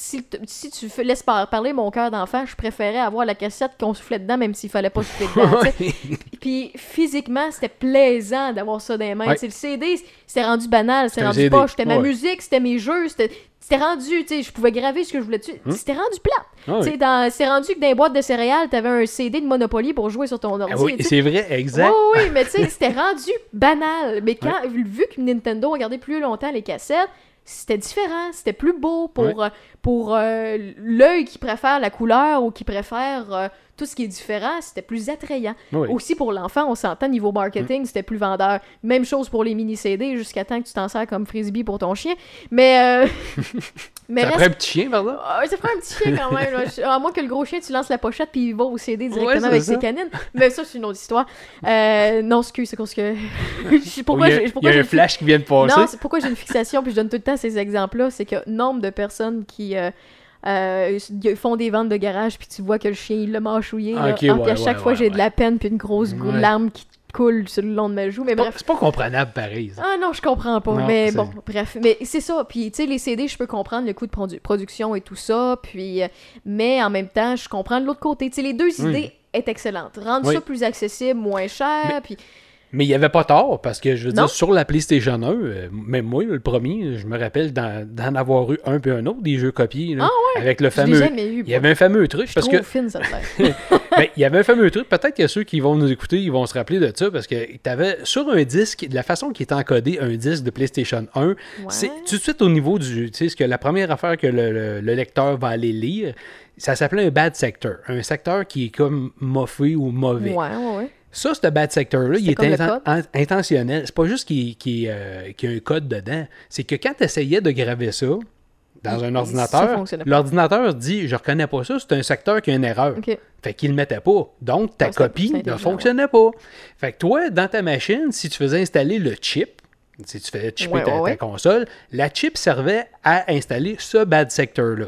si, tu fais- laisses par- parler mon cœur d'enfant, je préférais avoir la cassette qu'on soufflait dedans, même s'il fallait pas souffler dedans. (laughs) Puis physiquement, c'était plaisant d'avoir ça dans les mains. Ouais. Le CD, c'était rendu banal, c'était rendu poche, c'était ma musique, c'était mes jeux, c'était c'était rendu, tu sais, je pouvais graver ce que je voulais dessus. C'était rendu plat. Ah oui. Dans- C'est rendu que dans les boîtes de céréales, t'avais un CD de Monopoly pour jouer sur ton ordi. Ah oui, c'est vrai, exact. Oui, oui, mais tu sais, c'était rendu banal. Mais quand, vu que Nintendo regardait plus longtemps les cassettes, c'était différent, c'était plus beau pour, euh, pour euh, l'œil qui préfère la couleur ou qui préfère euh, tout ce qui est différent, c'était plus attrayant. Oui. Aussi pour l'enfant, on s'entend niveau marketing, c'était plus vendeur. Même chose pour les mini CD jusqu'à temps que tu t'en sers comme frisbee pour ton chien. Mais euh, (laughs) mais Ça reste prend un petit chien, pardon? ah, ça prend un petit chien quand même. (laughs) À moins que le gros chien, tu lances la pochette puis il va au CD directement avec ça. ses canines. Mais ça, c'est une autre histoire. Euh, non, excuse, c'est parce que. (laughs) Pourquoi il y a, j'ai il y pourquoi a un fi- flash qui vient de passer. Non, c'est pourquoi j'ai une fixation puis je donne tout le temps ces exemples-là. C'est que nombre de personnes qui. Euh, ils font des ventes de garage puis tu vois que le chien il l'a mâchouillé là. Ok, Ah, puis à ouais, chaque ouais, fois ouais, j'ai de ouais. la peine puis une grosse Ouais. larme qui coule sur le long de ma joue mais C'est pas- bref c'est pas comprenable pareil. ça. ah non, je comprends pas. Non, mais bon, bref. Mais c'est ça. Puis, tu sais, les CD, je peux comprendre le coût de produ- production et tout ça. Puis, euh, mais en même temps, je comprends de l'autre côté. Tu sais, les deux idées est excellente. Rendre Oui. ça plus accessible, moins cher. Puis, Mais il n'y avait pas tort, parce que je veux Non. dire, sur la PlayStation 1, euh, même moi, le premier, je me rappelle d'en avoir eu un puis un autre, des jeux copiés, là, Ah avec le fameux... Il y avait un fameux truc, Je parce suis que fine, (laughs) ben, il y avait un fameux truc, peut-être que ceux qui vont nous écouter, ils vont se rappeler de ça, parce que tu avais sur un disque, de la façon qui était encodé un disque de PlayStation 1, c'est tout de suite au niveau du. Tu sais, ce que la première affaire que le, le- le lecteur va aller lire, ça s'appelait un bad sector. Un secteur qui est comme moffé ou mauvais. Ouais, ouais, ouais. Ça, ce bad sector-là, il le inten- in- intentionnel. C'est pas juste qu'il euh, qu'il y a un code dedans. C'est que quand tu essayais de graver ça dans un ordinateur, l'ordinateur dit Je reconnais pas ça, c'est un secteur qui a une erreur. Fait qu'il le mettait pas. Donc, ta copie ne fonctionnait pas. Fait que toi, dans ta machine, si tu faisais installer le chip, si tu faisais chipper Ouais, ta, ouais, ta ouais. console, la chip servait à installer ce bad sector-là.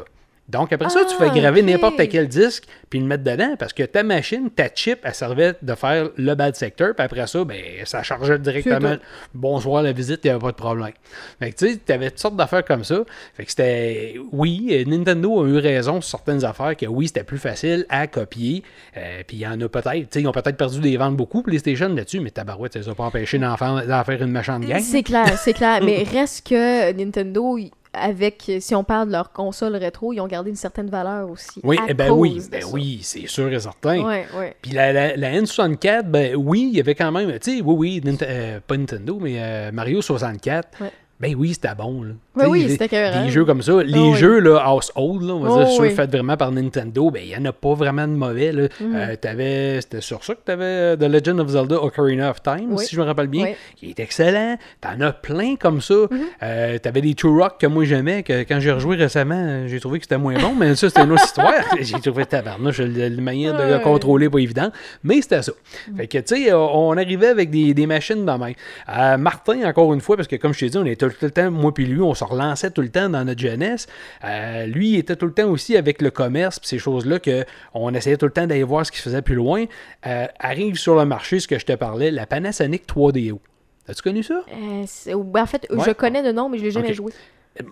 Donc, après ça, tu fais Ah, graver ok. n'importe quel disque puis le mettre dedans parce que ta machine, ta chip, elle servait de faire le bad sector. Puis après ça, ben, ça chargeait directement. Bonsoir, la visite, il n'y avait pas de problème. Fait que tu sais, tu avais toutes sortes d'affaires comme ça. Fait que c'était. Oui, euh, Nintendo a eu raison sur certaines affaires que oui, c'était plus facile à copier. Euh, puis il y en a peut-être. Tu sais, ils ont peut-être perdu des ventes beaucoup, PlayStation là-dessus, mais tabarouette, ça les a pas empêchés d'en faire, d'en faire une méchante gang. C'est clair, c'est clair. mais reste que Nintendo, avec, si on parle de leur console rétro, ils ont gardé une certaine valeur aussi. Oui, à eh ben cause oui, de ben ça. oui, c'est sûr et certain. Ouais, ouais. Puis la, la, la N64, ben oui, il y avait quand même, tu sais, oui, oui, Nint- euh, pas Nintendo, mais euh, Mario 64. Ouais. Ben oui, c'était bon. Là. Tu sais, oui, c'était. Des jeux comme ça. Les oui. jeux là, household, là, on va Oh, dire, ceux oui. faits vraiment par Nintendo, ben il n'y en a pas vraiment de mauvais. Là. Mhm. Euh, t'avais- C'était sur ça que tu avais The Legend of Zelda Ocarina of Time, Oui. si je me rappelle bien, Oui. Qui est excellent. T'en as plein comme ça. Euh, T'avais des True Rock que moi j'aimais, que quand j'ai rejoué récemment, euh, j'ai trouvé que c'était moins bon, mais ça c'était une autre histoire. (laughs) J'ai trouvé tabarnouche, la la manière de le contrôler pas évident, mais c'était ça. Fait que tu sais, on on arrivait avec des, des machines dans main. Euh, Martin, encore une fois, parce que comme je t'ai dit, on était tout le temps, moi puis lui, on se relançait tout le temps dans notre jeunesse. Euh, lui, il était tout le temps aussi avec le commerce pis ces choses-là que on essayait tout le temps d'aller voir ce qu'il faisait plus loin. Euh, arrive sur le marché, ce que je te parlais, la Panasonic 3DO. As-tu connu ça? Euh, ben, en fait, je connais le nom, mais je l'ai jamais joué.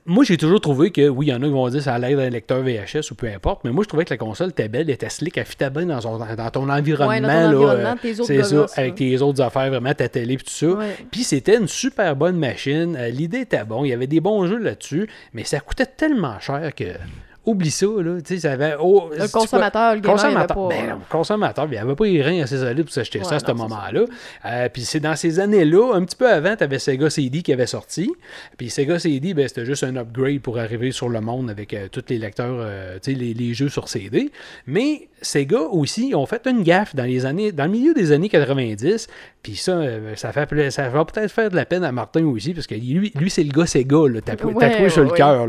Moi, j'ai toujours trouvé que, oui, il y en a qui vont dire que ça a l'air d'un lecteur VHS ou peu importe, mais moi, je trouvais que la console était belle, elle était slick, elle fitait bien dans, son- dans ton environnement. Ouais, dans ton là, environnement, euh, tes autres C'est ça, avec tes autres affaires, vraiment, ta télé et tout ça. Ouais. Puis c'était une super bonne machine, euh, l'idée était bonne, il y avait des bons jeux là-dessus, mais ça coûtait tellement cher que... Oublie ça, là. Tu sais, ça avait. oh, Le consommateur, le consommateur, il avait pas- ben, le consommateur, il avait pas les reins assez solides pour s'acheter ça à ce moment-là. Euh, puis c'est dans ces années-là, un petit peu avant, tu avais Sega CD qui avait sorti. Puis Sega CD, ben, c'était juste un upgrade pour arriver sur le monde avec euh, tous les lecteurs, euh, tu sais, les, les jeux sur CD. Mais Sega aussi ont fait une gaffe dans les années, dans le milieu des années 90. Puis ça, euh, ça, fait, ça va peut-être faire de la peine à Martin aussi, parce que lui, lui c'est le gars Sega, là, tatoué, (laughs) Ouais, sur le cœur.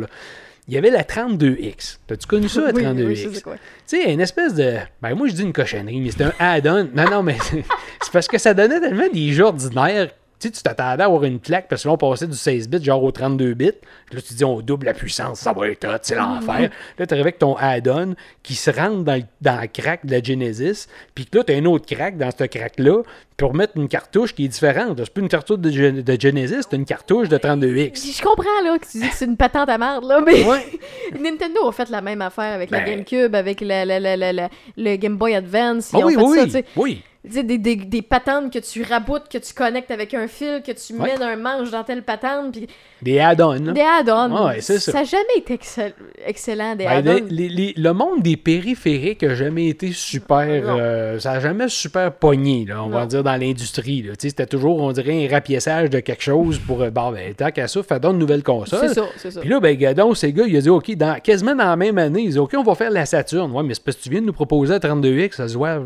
Il y avait la 32X. T'as-tu connu ça, la (laughs) Oui, 32X? oui, quoi. Tu sais, une espèce de. Ben, moi, je dis une cochonnerie, mais c'était un add-on. Non, non, mais c'est (laughs) c'est parce que ça donnait tellement des jeux ordinaires. Tu t'attendais à avoir une claque parce que là, on passait du 16 bits genre au 32 bits. Là, tu dis, on double la puissance, ça va être hot, c'est l'enfer. Là, tu arrives avec ton add-on qui se rentre dans, le- dans le crack de la Genesis. Puis là, tu as un autre crack dans ce crack-là pour mettre une cartouche qui est différente. C'est plus une cartouche de, Gen- de Genesis, c'est une cartouche de 32X. Je comprends là que tu dis que c'est une patente à merde là, mais Ouais. (laughs) Nintendo a fait la même affaire avec la Ben. GameCube, avec la, la- la- la- la- le Game Boy Advance. Ils Ah ont oui, fait oui, ça, oui. Des, des, des patentes que tu raboutes, que tu connectes avec un fil, que tu Ouais. mets dans un manche dans telle patente, puis Des add-ons. des add-ons. Ouais, c'est ça. n'a jamais été excell- excellent, des Ben, add-ons. le monde des périphériques a jamais été super. Euh, ça a jamais super pogné, là, on va dire, dans l'industrie. C'était toujours, on dirait, un rapiessage de quelque chose pour. euh, Bon, ben, tant qu'à ça, fais donc une nouvelle console. C'est ça, c'est ça. Puis là, ben, Gadon, ces gars, il a dit, OK, dans, quasiment dans la même année, ils dit, OK, on va faire la Saturn. Ouais, mais c'est parce que tu viens de nous proposer à 32X, ça se voit.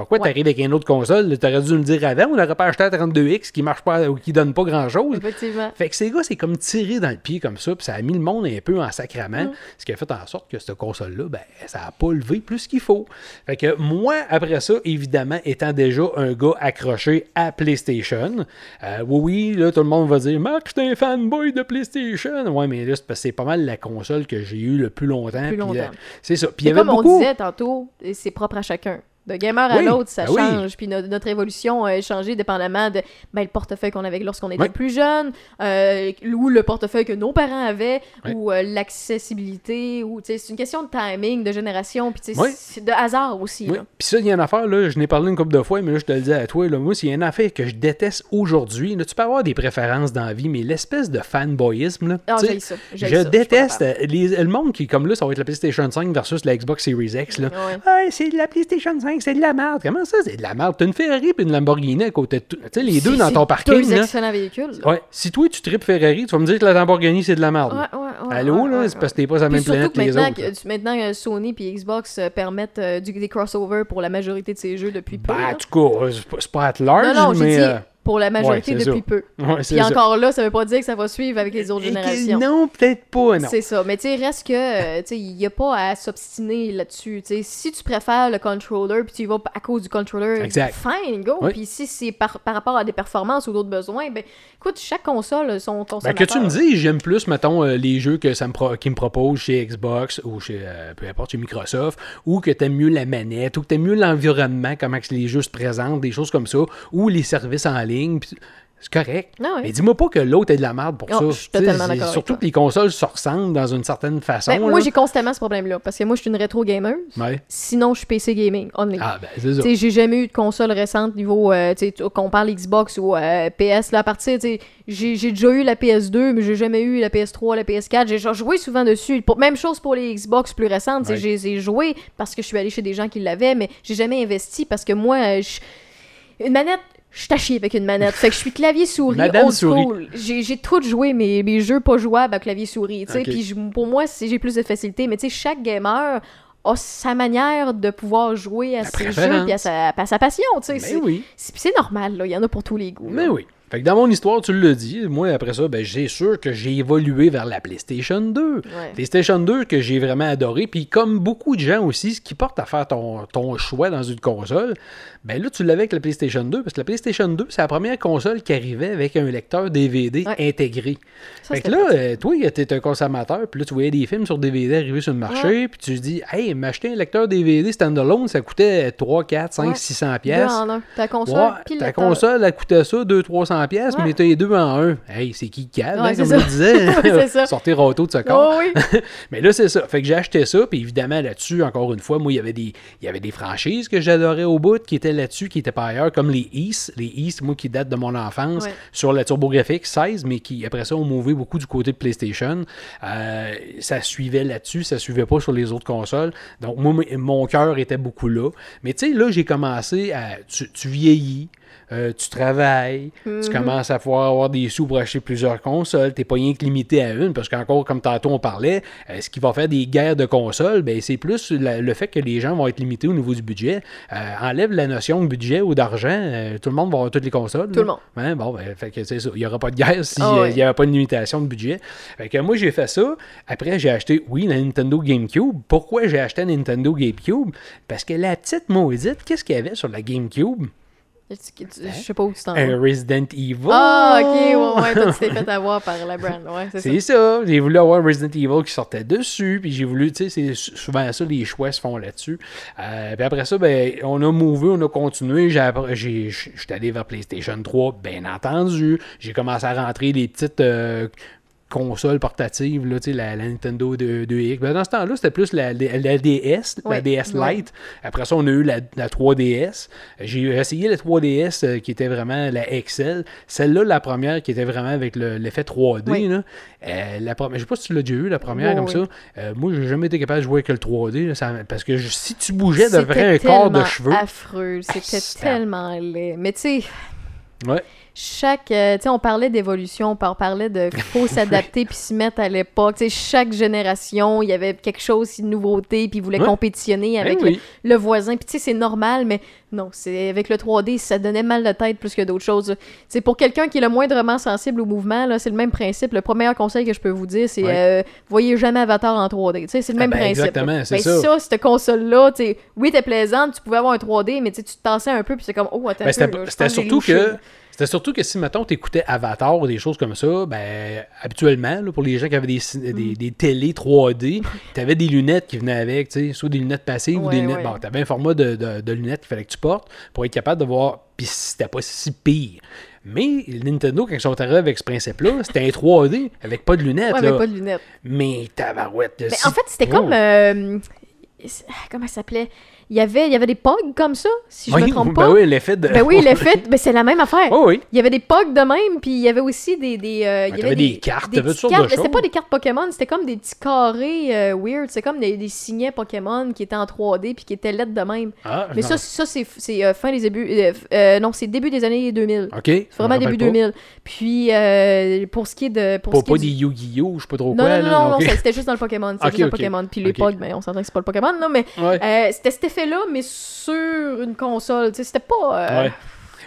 Pourquoi Ouais. t'arrives avec une autre console? T'aurais dû le dire avant, on n'aurait pas acheté à 32X qui marche pas ou qui donne pas grand-chose. Effectivement. Fait que ces gars, c'est comme tiré dans le pied comme ça, puis ça a mis le monde un peu en sacrament, Mm. ce qui a fait en sorte que cette console-là, ben, ça a pas levé plus qu'il faut. Fait que moi, après ça, évidemment, étant déjà un gars accroché à PlayStation, euh, oui, oui, là, tout le monde va dire, Marc, je suis un fanboy de PlayStation. Ouais, mais là, c'est parce que c'est pas mal la console que j'ai eue le plus longtemps. Plus puis, longtemps. euh, c'est ça. Puis il y C'est avait comme beaucoup. on disait tantôt, c'est propre à chacun. De gamer à Oui, l'autre, ça ben oui. change. Puis no- notre évolution a changé dépendamment de ben, le portefeuille qu'on avait lorsqu'on était Oui. plus jeune, euh, ou le portefeuille que nos parents avaient, ou euh, l'accessibilité, ou c'est une question de timing, de génération, puis c'est de hasard aussi. Puis ça, il y a une affaire, là, je n'ai parlé une couple de fois, mais là, je te le dis à toi, là, moi, s'il y a une affaire que je déteste aujourd'hui, tu peux avoir des préférences dans la vie, mais l'espèce de fanboyisme, là, Ah, ça, je ça, déteste euh, les- le monde qui, comme là, ça va être la PlayStation 5 versus la Xbox Series X, là. Ouais. C'est la PlayStation 5, c'est de la merde. Comment ça, c'est de la merde? T'as une Ferrari et une Lamborghini à côté de tout. Tu sais, les deux C'est- dans c'est ton parking, là. Ouais. Si toi, tu tripes Ferrari, tu vas me dire que la Lamborghini, c'est de la merde. Ouais, là. ouais, ouais, Allô, là? C'est parce que t'es pas sur la même planète que les maintenant, autres. que- maintenant euh, Sony et Xbox euh, permettent euh, du- des crossovers pour la majorité de ces jeux depuis peu. Là. en tout cas, c'est pas- c'est at large, non, non, j'ai mais. Pour la majorité ouais, depuis ça. peu. ouais, Puis ça. encore là, ça veut pas dire que ça va suivre avec les autres Et générations. Non, peut-être pas, non. C'est ça. Mais tu sais, reste que, euh, tu sais, il n'y a pas à s'obstiner là-dessus. Tu sais, si tu préfères le controller, puis tu y vas à cause du controller, Exact. fine, go. Oui. Puis si c'est par, par rapport à des performances ou d'autres besoins, ben écoute, chaque console son Ben, consommateur. que tu me dis, j'aime plus, mettons, euh, les jeux que ça me pro- qu'ils me proposent chez Xbox ou chez, euh, peu importe, chez Microsoft, ou que t'aimes mieux la manette, ou que t'aimes mieux l'environnement, comment que les jeux se présentent, des choses comme ça, ou les services en ligne. Pis C'est correct. Ah. Mais dis-moi pas que l'autre est de la merde pour ça. je suis totalement d'accord Surtout que les consoles se ressemblent dans une certaine façon. Ben, moi, j'ai constamment ce problème-là. Parce que moi, je suis une rétro gamer. Ouais. Sinon, je suis PC gaming. Only. Ah, ben, c'est ça. J'ai jamais eu de console récente niveau, euh, tu sais, t- qu'on parle Xbox ou euh, PS, là, à partir, j'ai j'ai déjà eu la PS2, mais j'ai jamais eu la PS3, la PS4, j'ai joué souvent dessus. Pour, même chose pour les Xbox plus récentes, Ouais. j'ai j'ai joué parce que je suis allé chez des gens qui l'avaient, mais j'ai jamais investi parce que moi, euh, je- une manette, je suis avec une manette. fait que je suis clavier-souris, Madame old souris. school. J'ai tout joué mes, mes jeux pas jouables à tu sais, Ok. puis pour moi, c'est- j'ai plus de facilité, mais tu sais, chaque gamer a sa manière de pouvoir jouer à La ses jeux puis à sa, à sa passion, tu sais. Mais c'est- oui. c'est normal, là. Il y en a pour tous les goûts. Mais là. oui. Fait que dans mon histoire, tu l'as dit, moi après ça, ben j'ai sûr que j'ai évolué vers la PlayStation 2. Ouais. PlayStation 2 que j'ai vraiment adoré, puis comme beaucoup de gens aussi, ce qui porte à faire ton, ton choix dans une console, ben là tu l'avais avec la PlayStation 2, parce que la PlayStation 2, c'est la première console qui arrivait avec un lecteur DVD Ouais. intégré. Ça, fait que là, euh, toi, t'es un consommateur, puis là tu voyais des films sur DVD arriver sur le marché, puis tu te dis, hey, m'acheter un lecteur DVD standalone, ça coûtait 3, 4, 5, Ouais. 600 Deux pièces. Ta console, le ta lecteur. console, elle coûtait ça, 200-300$, pièces, Ouais. mais t'as les deux en un. Hey, c'est qui Ouais, hein, comme je disais. (laughs) Ouais, c'est ça. Sortir auto de ce corps. Oh oui! (laughs) Mais là, c'est ça. Fait que j'ai acheté ça, puis évidemment, là-dessus, encore une fois, moi, il y avait des, il y avait des franchises que j'adorais au bout, qui étaient là-dessus, qui étaient pas ailleurs, comme les East. Les East, moi, qui datent de mon enfance, Ouais. sur la TurboGrafx 16, mais qui, après ça, ont mouvé beaucoup du côté de PlayStation. Euh, ça suivait là-dessus, ça suivait pas sur les autres consoles. Donc, moi, mon cœur était beaucoup là. Mais tu sais, là, j'ai commencé à. Tu, tu vieillis. Euh, tu travailles, Mhm. tu commences à pouvoir avoir des sous pour acheter plusieurs consoles, t'es pas rien que limité à une, parce qu'encore, comme tantôt on parlait, euh, ce qui va faire des guerres de consoles, ben, c'est plus la- le fait que les gens vont être limités au niveau du budget. Euh, enlève la notion de budget ou d'argent, tout le monde va avoir toutes les consoles. Tout là. le monde. Hein, bon, ben, fait que c'est ça. Il n'y aura pas de guerre s'il n'y avait pas de limitation de budget. Fait que moi, j'ai fait ça. Après, j'ai acheté, oui, la Nintendo GameCube. Pourquoi j'ai acheté la Nintendo GameCube? Parce que la petite maudite, qu'est-ce qu'il y avait sur la GameCube? Tu- tu- Je sais pas où tu t'en Un vas. Resident Evil. Ah, ok, ouais, ouais, toi, tu t'es fait avoir par la brand, ouais, c'est ça. C'est ça. J'ai voulu avoir Resident Evil qui sortait dessus, puis j'ai voulu, tu sais, c'est sou- souvent ça, les choix se font là-dessus. Euh, puis après ça, ben, on a mouvé, on a continué. J'étais allé vers PlayStation 3, bien entendu. J'ai commencé à rentrer les petites euh, consoles portatives, là, la, la Nintendo 2, 2X. Ben, dans ce temps-là, c'était plus la, la- la DS, la DS. Lite. Après ça, on a eu la, la 3DS. J'ai essayé la 3DS euh, qui était vraiment la XL. Celle-là, la première qui était vraiment avec le- l'effet 3D. Oui. Là. Euh, la première, je sais pas si tu l'as déjà eu, la première comme ça. Euh, moi, j'ai jamais été capable de jouer avec le 3D. là, ça- parce que je- si tu bougeais de vrai un corps de cheveux. affreux, c'était c'était- tellement laid. Mais tu sais, Ouais. Chaque. euh, tu sais, on parlait d'évolution, on par- parlait de qu'il faut s'adapter puis s'y mettre à l'époque. Tu sais, chaque génération, il y avait quelque chose, une nouveauté, puis ils voulaient Ouais. compétitionner Ben avec oui. le, le voisin. Puis tu sais, c'est normal, mais non, c'est avec le 3D, ça donnait mal de tête plus que d'autres choses. C'est pour quelqu'un qui est le moindrement sensible au mouvement, là, c'est le même principe. Le premier conseil que je peux vous dire, c'est Ouais. euh, voyez jamais Avatar en 3D. Tu sais, c'est le Ah même ben, principe. exactement, c'est Ben, ça. ça, cette console-là, oui, t'es plaisante, tu pouvais avoir un 3D, mais tu te tassais un peu, puis c'est comme, oh, attends Ben, un c'était surtout que. C'était surtout que si, mettons, t'écoutais Avatar ou des choses comme ça, ben, habituellement, là, pour les gens qui avaient des, Mm. des, des télés 3D, t'avais des lunettes qui venaient avec, tu sais, soit des lunettes passives ou des lunettes. ouais. Bon, t'avais un format de, de- de lunettes qu'il fallait que tu pour être capable de voir, puis c'était pas si pire. Mais Nintendo, quand ils sont arrivés avec ce principe-là, c'était un 3D avec pas de lunettes. Ouais, là. mais pas de lunettes. Mais tabarouette. Mais en fait, c'était comme. euh, comment ça s'appelait? Il y, avait, il y avait des pogs comme ça, si je oui, me trompe ben pas. oui, l'effet de. Ben oui, (laughs) l'effet, ben c'est la même affaire. Oh oui. Il y avait des pogs de même, puis il y avait aussi des. des euh, il y avait des cartes, des petites sortes de cartes, mais C'était pas des cartes Pokémon, c'était comme des petits carrés euh, weird. C'est comme des, des signets Pokémon qui étaient en 3D puis qui étaient lettres de même. Ah, Mais non. ça, ça c'est euh, fin des débuts. euh, non, c'est début des années 2000. OK. C'est vraiment début rappelle 2000. Puis, pour ce qui est de. Pour Pas, ce qui pas est des Yu-Gi-Oh! Je sais pas trop Non, quoi. non, non, là, non, non, c'était juste dans le Pokémon. C'était (laughs) juste dans le ok. Pokémon. Puis les. Pogs, ben, on s'entend que c'est pas le Pokémon, là, mais Ouais. euh, c'était effet-là, mais sur une console. C'était pas. euh, Ouais.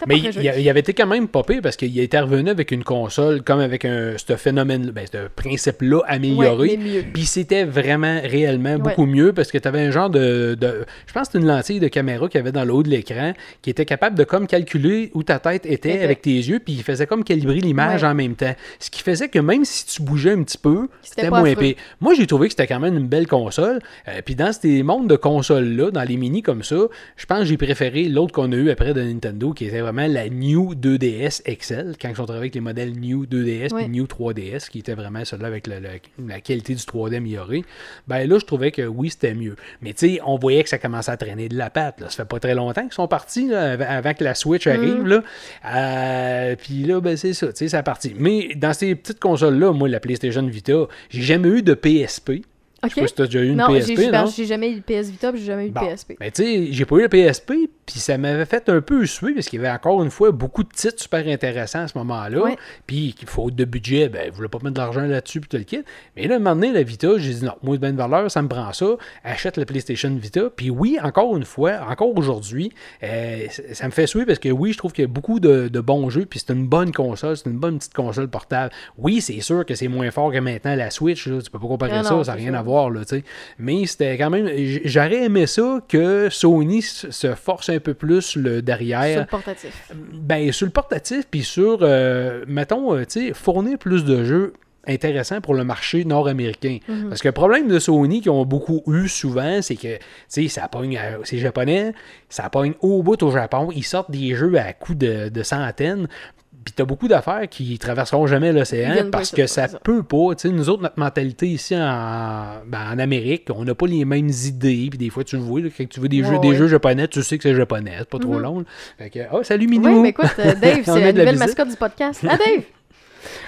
Mais il, avait été quand même pire parce qu'il était revenu avec une console comme avec un, ce phénomène, ben, ce principe-là amélioré. Ouais. Puis c'était vraiment, réellement beaucoup mieux parce que tu avais un genre de, de- Je pense que c'était une lentille de caméra qu'il y avait dans le haut de l'écran qui était capable de comme calculer où ta tête était avec tes yeux, puis il faisait comme calibrer l'image Ouais. en même temps. Ce qui faisait que même si tu bougeais un petit peu, C'était moins pire. Moi, j'ai trouvé que c'était quand même une belle console. Euh, puis dans ces mondes de consoles-là, dans les mini comme ça, je pense que j'ai préféré l'autre qu'on a eu après de Nintendo, qui était vraiment la New 2DS XL, quand ils sont arrivés avec les modèles New 2DS Ouais. puis New 3DS, qui était vraiment celle-là avec le- le- la qualité du 3D améliorée. Ben là, je trouvais que oui, c'était mieux. Mais tu sais, on voyait que ça commençait à traîner de la patte. Là. Ça fait pas très longtemps qu'ils sont partis, là, avant, que la Switch arrive. Là. Euh, puis là, ben c'est ça, tu sais, ça a parti. Mais dans ces petites consoles-là, moi, la PlayStation Vita, j'ai jamais eu de PSP. Je sais Ok. pas si t'as déjà eu une non, PSP, j'ai non? j'ai jamais eu le PS Vita, puis j'ai jamais eu Bon. PSP. Ben, tu sais, j'ai pas eu le PSP, puis ça m'avait fait un peu suer, parce qu'il y avait encore une fois beaucoup de titres super intéressants à ce moment-là. Ouais. Puis, qu'il faut de budget, ben, vous voulez pas mettre de l'argent là-dessus, puis tout le kit. Mais là, un moment donné, la Vita, j'ai dit non, moi, de bonne valeur, ça me prend ça. Achète la PlayStation Vita. Puis oui, encore une fois, encore aujourd'hui, euh, ça- me fait suer parce que oui, je trouve qu'il y a beaucoup de, de bons jeux, puis c'est une bonne console, c'est une bonne petite console portable. Oui, c'est sûr que c'est moins fort que maintenant la Switch, là, tu peux pas comparer Ah ça, non, ça n'a rien à voir, là, tu sais. Mais c'était quand même. J'aurais aimé ça que Sony se force un peu plus le Sur derrière. le portatif. Ben, sur le portatif, puis sur, euh, mettons, euh, tu sais, fournir plus de jeux intéressants pour le marché nord-américain. Mhm. Parce que le problème de Sony qu'ils ont beaucoup eu souvent, c'est que, tu sais, ça pogne, c'est japonais, ça pogne au bout au Japon, ils sortent des jeux à coût de, de centaines, puis t'as beaucoup d'affaires qui traverseront jamais l'océan parce que ça peut pas. Tu sais, nous autres, notre mentalité ici en, ben, en Amérique, on n'a pas les mêmes idées. Puis des fois, tu le vois, là, quand tu veux des, Ouais, jeux, des jeux japonais, tu sais que c'est japonais, c'est pas trop long. là. Fait que, oh, salut Minou! Oui, mais écoute, euh, (laughs) Dave, c'est la nouvelle visite. mascotte du podcast. Ah, Dave! (laughs)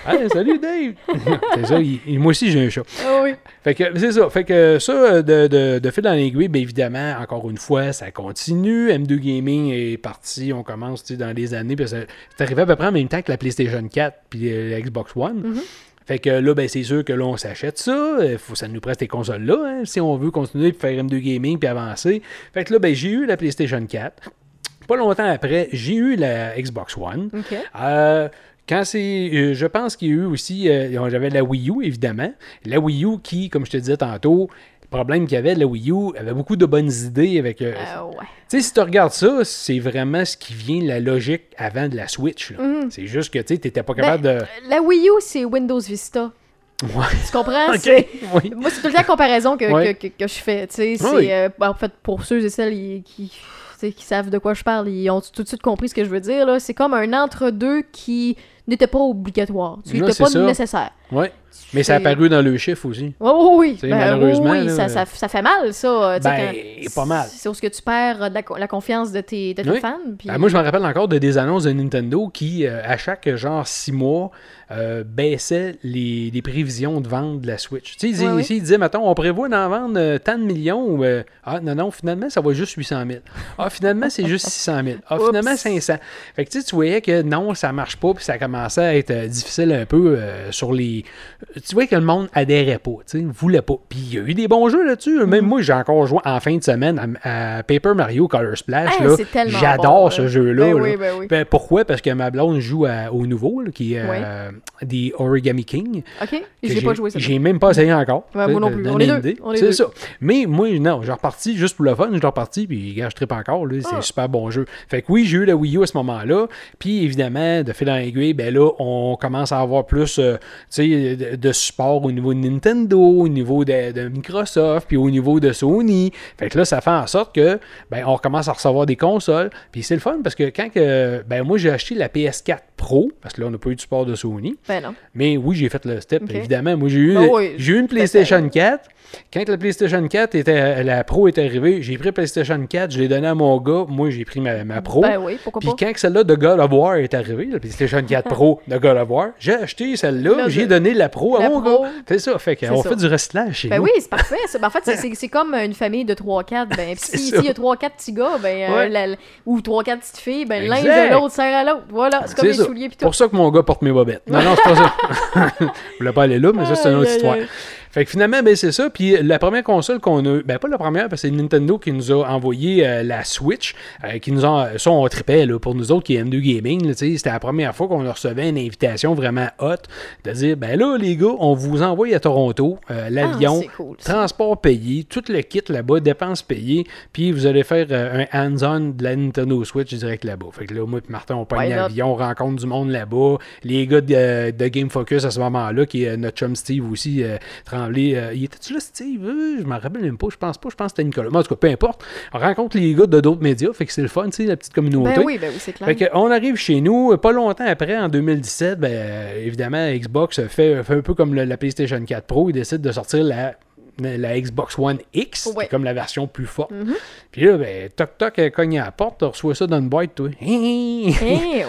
Hey, salut Dave! (laughs) c'est ça, il- il- moi aussi j'ai un chat. Ah oui. Fait que c'est ça. Fait que ça, de, de, de fil dans l'aiguille, bien évidemment, encore une fois, ça continue. M2 Gaming est parti, on commence dans les années. puis ça- C'est arrivé à peu près en même temps que la PlayStation 4 puis euh, la Xbox One. Fait que là, ben, c'est sûr que là, on s'achète ça. Faut que ça nous prête ces consoles-là, hein, si on veut continuer puis faire M2 Gaming puis avancer. Fait que là, ben, j'ai eu la PlayStation 4. Pas longtemps après, j'ai eu la Xbox One. Euh, quand c'est. euh, je pense qu'il y a eu aussi. euh, j'avais la Wii U, évidemment. La Wii U qui, comme je te disais tantôt, Le problème qu'il y avait de la Wii U, avait beaucoup de bonnes idées avec. euh, Euh, ouais. Tu sais, si tu regardes ça, c'est vraiment ce qui vient de la logique avant de la Switch. Mhm. C'est juste que tu sais, t'étais pas capable de. La Wii U, c'est Windows Vista. Ouais. Tu comprends? (laughs) Oui. Moi, c'est tout le temps la comparaison que, Ouais. que, que- que je fais. Tu sais, c'est, Oui. euh, en fait, pour ceux et celles qui, qui, savent de quoi je parle, ils ont tout de suite compris ce que je veux dire. là. C'est comme un entre-deux qui n'était pas obligatoire. Tu n'était pas nécessaire. Ouais. Mais ça a apparu dans le chiffre aussi. Oui, oui, oui. Ben, malheureusement, oui, oui, là, ça, ça, ça fait mal, ça. sais, Ben, quand- pas mal. C'est où ce que tu perds euh, la, la confiance de tes, de tes Oui. fans. puis- Ben, moi, je me rappelle encore de des annonces de Nintendo qui, euh, à chaque genre six mois, euh, baissaient les, les prévisions de vente de la Switch. Tu sais, ils, ici, ils disaient, mettons, on prévoit d'en vendre euh, tant de millions. ou, euh, ah, non, non, finalement, ça va juste 800 000. Ah, finalement, c'est juste 600 000. Ah, finalement, 500. Fait que tu voyais que non, ça marche pas, puis ça commençait à être euh, difficile un peu euh, sur les. Tu vois que le monde adhérait pas, tu sais, voulait pas. Puis il y a eu des bons jeux là-dessus. Même moi, j'ai encore joué en fin de semaine à, à Paper Mario Color Splash. J'adore bon, ce là. jeu-là. Ben oui, ben oui. Ben, pourquoi? Parce que ma blonde joue à- au nouveau, là, qui est euh, des Origami King. Ok, l'ai pas joué, ça. J'ai même pas essayé encore. Ouais, moi non plus. On est une deux. idée. On est C'est deux. ça. Mais moi, non, j'ai reparti juste pour le fun, je l'ai reparti, puis gars, je tripe encore. C'est Ah. un super bon jeu. Fait que oui, j'ai eu la Wii U à ce moment-là. Puis évidemment, de fil en aiguille, ben là, on commence à avoir plus euh, tu sais, de, de support au niveau de Nintendo, au niveau de, de Microsoft, puis au niveau de Sony. Fait que là, ça fait en sorte que ben, on recommence à recevoir des consoles. Puis c'est le fun parce que quand que, ben, moi j'ai acheté la PS4 Pro, parce que là, on n'a pas eu de support de Sony. Ben non. Mais oui, j'ai fait le step, évidemment. Moi, j'ai eu, Ben oui, j'ai eu une PlayStation 4. Quand la PlayStation 4 était, la Pro est arrivée, j'ai pris la PlayStation 4, je l'ai donnée à mon gars. Moi, j'ai pris ma, ma Pro. Ben oui, pourquoi Puis pas. quand celle-là de God of War est arrivée, la PlayStation 4 Pro de God of War, j'ai acheté celle-là, Là, j'ai de- donné la Pro à mon gars. C'est ça, fait qu'on fait du recyclage chez Ben nous. oui, c'est parfait. ça. Ben, en fait, c'est- c'est c'est comme une famille de 3-4. Ben, (laughs) C'est si- s'il y a 3-4 petits gars, ben, euh, Ouais. la- la- ou 3-4 petites filles, ben, l'un de l'autre sert à l'autre. Voilà, c'est comme C'est les ça. souliers tout. pour ça que mon gars porte mes bobettes. Non, non, c'est pas ça. (laughs) Je voulais pas aller là, mais ça, c'est une autre histoire. Fait que finalement, ben, c'est ça. Puis la première console qu'on a, ben pas la première, parce que c'est Nintendo qui nous a envoyé euh, la Switch, euh, qui nous a, ça on tripait là, pour nous autres qui aiment du gaming. là, C'était la première fois qu'on recevait une invitation vraiment hot de dire, ben là les gars, on vous envoie à Toronto, euh, l'avion, Ah, cool, transport payé, tout le kit là-bas, dépenses payées, puis vous allez faire euh, un hands-on de la Nintendo Switch direct là-bas. Fait que là, moi et Martin, on not? l'avion, on rencontre du monde là-bas. Les gars de, de Game Focus à ce moment-là, qui est notre chum Steve aussi, euh, Tremblay. euh, il était-tu là, Steve? Euh, je m'en rappelle même pas, je pense pas, je pense que c'était Nicolas. Mais en tout cas, peu importe. On rencontre les gars de d'autres médias, fait que c'est le fun, tu sais, la petite communauté. Ben oui, ben oui, c'est clair. Fait que, on arrive chez nous, pas longtemps après, en 2017, ben, évidemment, Xbox fait, fait un peu comme le- la PlayStation 4 Pro, il décide de sortir la, la Xbox One X, Ouais. comme la version plus forte. Mhm. Puis là, ben, toc toc, elle cogne à la porte, tu reçois ça dans une boîte, toi. Hey,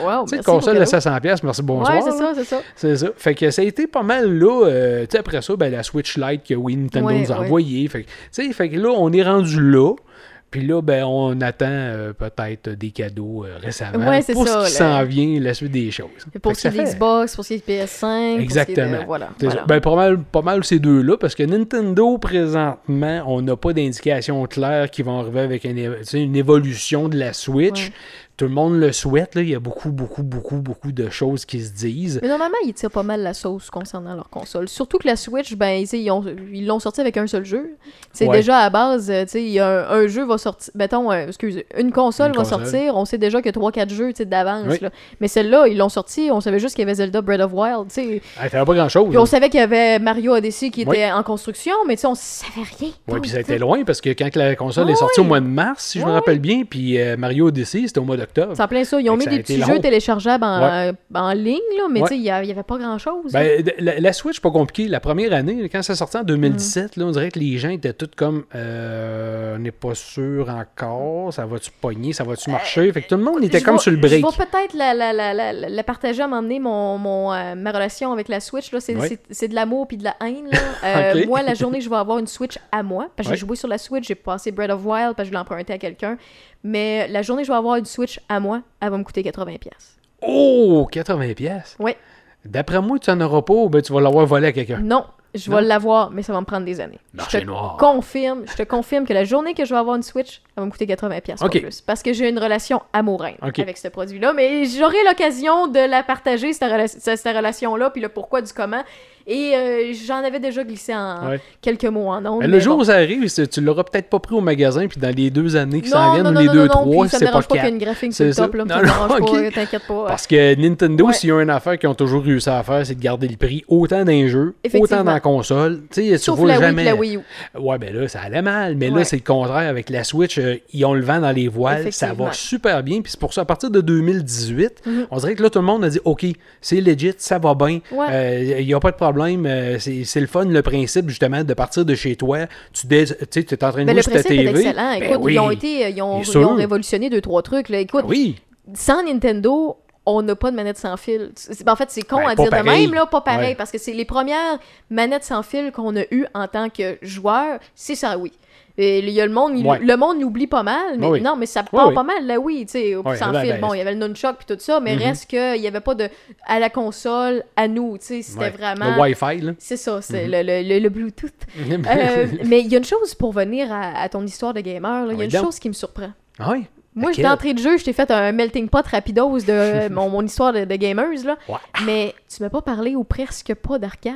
wow, (laughs) Tu sais, console de le 700$, pièces, merci, bonsoir. Ouais, c'est ça, c'est ça. C'est ça. Fait que ça a été pas mal là. euh, tu sais, après ça, ben, la Switch Lite que oui, Nintendo Ouais, nous a ouais. envoyé. Fait que, tu sais, fait que là, on est rendu là. Puis là, ben, on attend euh, peut-être des cadeaux euh, récemment. Ouais, c'est pour ça, ce qui s'en vient, la suite des choses. Pour ce qui est Xbox, pour ce qui est de PS5. Exactement. Pour ce qui est de- voilà. Ben, pas mal, pas mal ces deux-là, parce que Nintendo, présentement, on n'a pas d'indication claire qu'ils vont arriver avec une, évolution de la Switch. Ouais. Tout le monde le souhaite. Là. Il y a beaucoup, beaucoup, beaucoup, beaucoup de choses qui se disent. Mais normalement, ils tirent pas mal la sauce concernant leur console. Surtout que la Switch, ben, ils ont- ils l'ont sorti avec un seul jeu. C'est Ouais. déjà à base, euh, un, un jeu va sortir. Mettons, euh, excuse, une console Une va console. sortir. On sait déjà qu'il y a 3-4 jeux, d'avance. Oui. Mais celle-là, ils l'ont sorti. On savait juste qu'il y avait Zelda Breath of Wild, tu sais. Ah, pas grand-chose. Puis on savait qu'il y avait Mario Odyssey qui était en construction, mais on savait rien. Oui, puis ça a été loin parce que quand la console est sortie au mois de mars, si je me rappelle bien, puis euh, Mario Odyssey, c'était au mois C'est en plein ça. Ils ont mis des petits long. jeux téléchargeables en, Ouais. euh, en ligne, là, mais Ouais. tu sais, il y a- il y avait pas grand-chose. Ben, la, la Switch, pas compliqué. La première année, quand ça sortait en Mm. 2017, là, on dirait que les gens étaient tous comme euh, on n'est pas sûr encore, ça va-tu pogner, ça va-tu marcher? Fait que tout le monde était Je comme sur le break. Je vais peut-être la, la, la, la, la- la partager à un moment donné, mon, mon, euh, ma relation avec la Switch. là. C'est Ouais. c'est- c'est de l'amour puis de la haine. là. (laughs) Euh. Moi, la journée que je vais avoir une Switch à moi, parce que Ouais. j'ai joué sur la Switch, j'ai passé Breath of Wild parce que je l'ai emprunté à quelqu'un. Mais la journée que je vais avoir une Switch à moi, elle va me coûter 80$. pièces. Oh, 80 pièces. Ouais. D'après moi, tu n'en auras pas ou ben, tu vas l'avoir volé à quelqu'un? Non, je vais l'avoir, mais ça va me prendre des années. Marché je te noir. confirme, je te confirme que la journée que je vais avoir une Switch, elle va me coûter 80$ pièces pas Ok. plus. Parce que j'ai une relation amoureuse avec ce produit-là. Mais j'aurai l'occasion de la partager, cette, rela- cette relation-là, puis le pourquoi du comment. Et euh, j'en avais déjà glissé en Ouais. quelques mots en ondes. Mais le jour où ça arrive, tu l'auras peut-être pas pris au magasin, puis dans les deux années qui s'en viennent, ou les non, deux, non, trois, c'est pas pas qu'il y ait quatre. une graphique sur le top, là, Non, non, dérange ok. pas, t'inquiète pas. Parce que Nintendo, s'il y a une affaire qu'ils ont toujours réussi à faire, c'est de garder le prix autant jeux, Effectivement. autant dans la console. Tu sais, tu Sauf vois la Wii jamais. et la Wii U. Ouais, ben là, ça allait mal. Mais Ouais. là, c'est le contraire. Avec la Switch, euh, ils ont le vent dans les voiles. Ça va super bien. Puis c'est pour ça, à partir de 2018, Mhm. on dirait que là, tout le monde a dit OK, c'est legit, ça va bien. Ouais. Il n'y a pas de problème. Euh, c'est le fun, le principe, justement, de partir de chez toi. Tu dé- es en train de Ben, jouer ta principe est TV. excellent. Ben Écoute, oui. ils ont été, ils ont, ils révolutionné deux, trois trucs. Là. Écoute, Ben oui. sans Nintendo, on n'a pas de manette sans fil. Ben, en fait, c'est con Ben, à dire de même, là, pas pareil, Ouais. parce que c'est les premières manettes sans fil qu'on a eues en tant que joueur, c'est ça, oui. Et il y a le monde, il- Ouais. le monde l'oublie pas mal, mais Oui. non, mais ça part oui. pas mal, là, oui, tu sais, Ouais, sans ben, fil. ben, Bon, il y avait le nunchuck puis tout ça, mais Mhm. reste que il y avait pas de à la console, à nous, tu sais, c'était vraiment. Le Wi-Fi, là. C'est ça, c'est Mhm. le, le- le- le Bluetooth. (laughs) Euh, mais il y a une chose pour venir à, à ton histoire de gamer, il y a une donc. chose qui me surprend. Ah oui? Moi, Laquelle? j'étais entrée de jeu, je t'ai fait un melting pot rapidos de euh, (laughs) mon, mon histoire de, de gamers, là. Ouais. Mais tu m'as pas parlé ou presque pas d'arcade.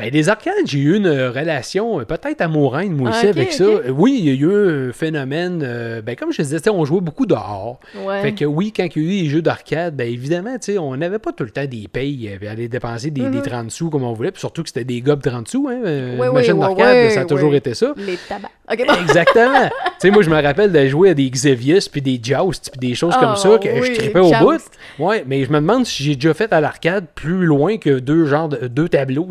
Ben, les arcades, j'ai eu une euh, relation euh, peut-être amoureuse, moi aussi, Ah, avec ça. Euh, Oui, il y a eu un phénomène. euh, ben, comme je te disais, on jouait beaucoup dehors. Ouais. Fait que oui, quand il y a eu les jeux d'arcade, ben évidemment, on n'avait pas tout le temps des payes, puis aller dépenser des, des Mhm. 30 sous comme on voulait, puis surtout que c'était des gobs 30 sous, hein. une ouais, machine d'arcade, ça a toujours été ça. Les tabacs. Bon. Exactement. (laughs) moi, je me rappelle de jouer à des Xevious, puis des Joust, puis des choses Ah, comme ça, que je oui, tripais au bout. Ouais, mais je me demande si j'ai déjà fait à l'arcade plus loin que deux genres de, deux tableaux,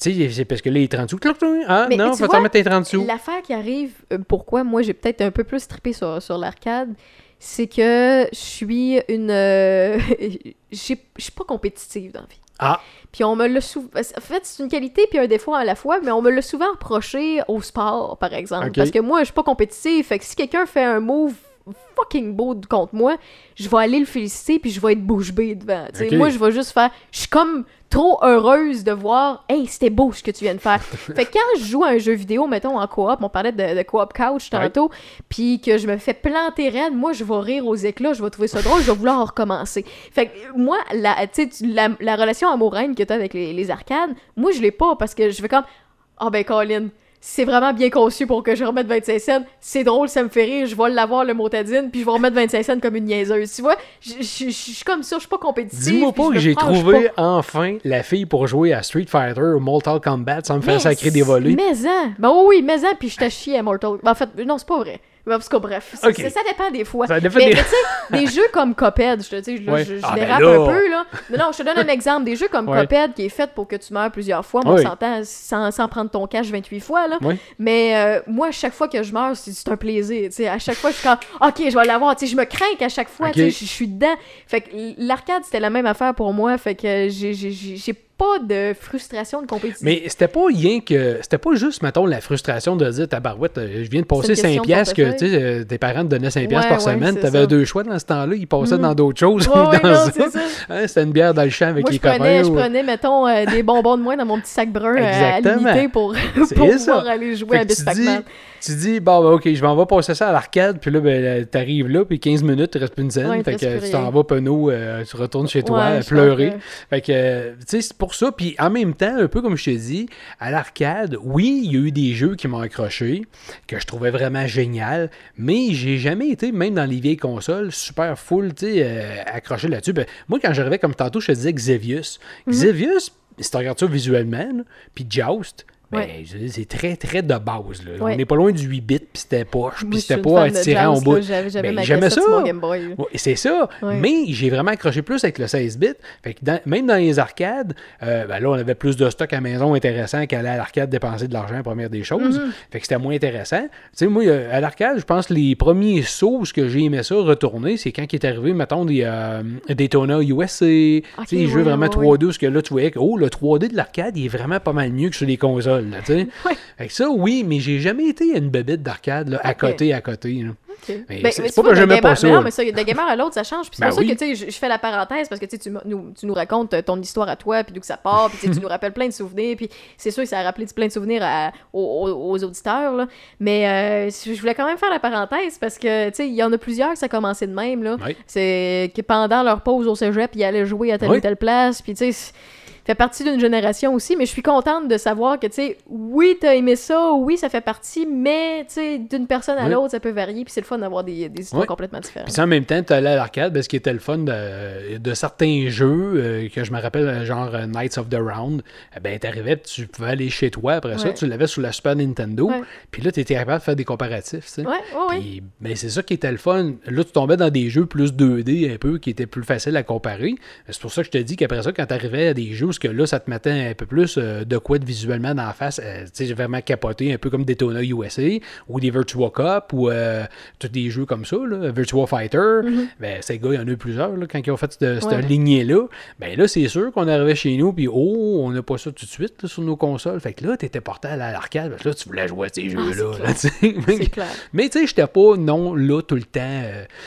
tu sais. C'est parce que là, les 30 sous, clouc, clouc, ah Mais non, faut t'en mettre tes 30 sous. L'affaire qui arrive, euh, pourquoi moi j'ai peut-être un peu plus trippé sur, sur l'arcade, c'est que je suis une. euh, (laughs) Je suis pas compétitive dans la vie. Ah, Puis on me l'a souvent. En fait, c'est une qualité puis un défaut à la fois, mais on me l'a souvent reproché au sport, par exemple. Parce que moi, je suis pas compétitive. Fait que si quelqu'un fait un move fucking beau contre moi, je vais aller le féliciter puis je vais être bouche bée devant. Moi, je vais juste faire. Je suis comme trop heureuse de voir. Hey, c'était beau ce que tu viens de faire. (laughs) fait que quand je joue à un jeu vidéo, mettons en coop, on parlait de, de coop couch tantôt, puis que je me fais planter raide, moi, je vais rire aux éclats, je vais trouver ça drôle, je vais vouloir recommencer. Fait que moi, la, tu sais, tu- la, la relation amoureuse que tu as avec les, les arcades, moi, je l'ai pas parce que je fais comme Ah ben, Colin, c'est vraiment bien conçu pour que je remette 25 cents. C'est drôle, ça me fait rire, je vais l'avoir le motadine, puis je vais remettre 25 cents comme une niaiseuse. Tu vois, je suis comme ça, je suis pas compétitive. dis-moi pas que j'ai trouvé pas. enfin la fille pour jouer à Street Fighter ou Mortal Kombat sans me faire sacrer des volets. Mais en. Ben oui, mais en, puis je t'ai chié à Mortal. Ben, en fait, non, c'est pas vrai. Ben, parce que bref, ça dépend des fois. Ça dépend mais des- mais tu sais, (laughs) des jeux comme Coped, je te dis, là, Ouais. je, je Ah, ben dérape un peu, là. Non, non, je te donne un exemple. Des jeux comme Ouais. Coped qui est fait pour que tu meurs plusieurs fois, on s'entend sans, sans prendre ton cash 28 fois, là. Mais euh, moi, à chaque fois que je meurs, c'est un plaisir. tu sais. À chaque fois, je suis comme, OK, je vais l'avoir. Tu sais, Je me crains qu'à chaque fois, Ok. tu sais, je je suis dedans. Fait que l'arcade, c'était la même affaire pour moi. Fait que j'ai pas de frustration de compétition. Mais c'était pas rien que. C'était pas juste, mettons, la frustration de dire tabarouette, euh, je viens de passer C'est une 5 question de piastres que tu sais, euh, tes parents te donnaient 5 piastres Ouais, par ouais, semaine. T'avais ça. deux choix dans ce temps-là. Ils passaient Mhm. dans d'autres choses. Ouais, (laughs) dans non, ça. Hein, c'était une bière dans le champ avec Moi, les je prenais, copains. je prenais, mettons, euh, des bonbons de moins dans mon petit sac brun euh, à l'unité pour, (laughs) pour pouvoir aller jouer Fait à que tu dis, tu dis, bon, ben, ok, je m'en vais passer ça à l'arcade, puis là, ben, euh, t'arrives là, puis 15 minutes, il reste plus une scène. Ouais, te fait que euh, tu t'en vas penaud, euh, tu retournes chez toi, Ouais, à je pleurer. Fait que, euh, tu sais, c'est pour ça. Puis en même temps, un peu comme je t'ai dit, à l'arcade, oui, il y a eu des jeux qui m'ont accroché, que je trouvais vraiment génial, mais j'ai jamais été, même dans les vieilles consoles, super full, tu sais, euh, accroché là-dessus. Ben, moi, quand j'arrivais, comme tantôt, je te disais Xevious. Mhm. Xevious, si tu regardes ça visuellement, puis Joust, Ouais. veux dire, c'est très, très de base. Là. Ouais. On n'est pas loin du 8 bits, puis c'était poche, puis c'était pas attirant au bout. Ben, ma j'aimais ça. Ouais, c'est ça. Ouais. Mais j'ai vraiment accroché plus avec le 16 bits. Fait que dans- même dans les arcades, euh, ben là, on avait plus de stock à maison intéressant qu'aller à l'arcade dépenser de l'argent, première des choses. Mhm. Fait que c'était moins intéressant. Tu sais, moi, à l'arcade, je pense que les premiers sauts ce que j'ai aimé ça retourner, c'est quand il est arrivé, mettons, des euh, Daytona USA. tu sais, les ouais, jeux vraiment ouais, 3D, parce que là, tu voyais que oh, le 3D de l'arcade, il est vraiment pas mal mieux que sur les consoles. Là, tu sais. (laughs) Ouais. Fait que ça, oui, mais j'ai jamais été une bébête d'arcade à côté, à côté. là. Mais Ben, c'est pas vois, que j'aimais pas ça. mais non, là. mais ça, d'un gamer à l'autre, ça change. Puis c'est Ben pour oui. ça que, je, je fais la parenthèse parce que, tu nous, tu nous racontes euh, ton histoire à toi, puis d'où que ça part, puis tu (laughs) nous rappelles plein de souvenirs, puis c'est sûr que ça a rappelé plein de souvenirs à- aux, auditeurs, là. Mais euh, je voulais quand même faire la parenthèse parce que, tu sais, il y en a plusieurs que ça a commencé de même, là. Oui. C'est que pendant leur pause au cégep, ils allaient jouer à telle Oui. ou telle place, puis tu sais, fait partie d'une génération aussi, mais je suis contente de savoir que, tu sais, oui, t'as aimé ça, oui, ça fait partie, mais, tu sais, d'une personne à Oui. l'autre, ça peut varier, puis c'est le fun d'avoir des, des histoires Oui. complètement différentes. Puis en même temps, tu allais à l'arcade, ben, ce qui était le fun de, de certains jeux, euh, que je me rappelle, euh, genre euh, Knights of the Round, eh ben, t'arrivais, tu pouvais aller chez toi après ça, tu l'avais sur la Super Nintendo, puis là, tu étais capable de faire des comparatifs, tu sais. Puis, ben, c'est ça qui était le fun. Là, tu tombais dans des jeux plus 2D un peu, qui étaient plus faciles à comparer. C'est pour ça que je te dis qu'après ça, quand tu arrivais à des jeux, parce que là, ça te mettait un peu plus euh, de quoi de visuellement dans la face, euh, tu sais, j'ai vraiment capoté, un peu comme Daytona USA, ou des Virtua Cop, ou euh, tous des jeux comme ça, là, Virtua Fighter. Ben, ces gars, il y en a eu plusieurs, là, quand ils ont fait cette, cette Ouais. lignée-là. Ben là, c'est sûr qu'on arrivait chez nous, puis oh, on n'a pas ça tout de suite là, sur nos consoles. Fait que là, t'étais porté à l'arcade, parce que là, tu voulais jouer à ces jeux-là. c'est là, tu sais. C'est clair. Mais tu sais, j'étais pas non là tout le temps.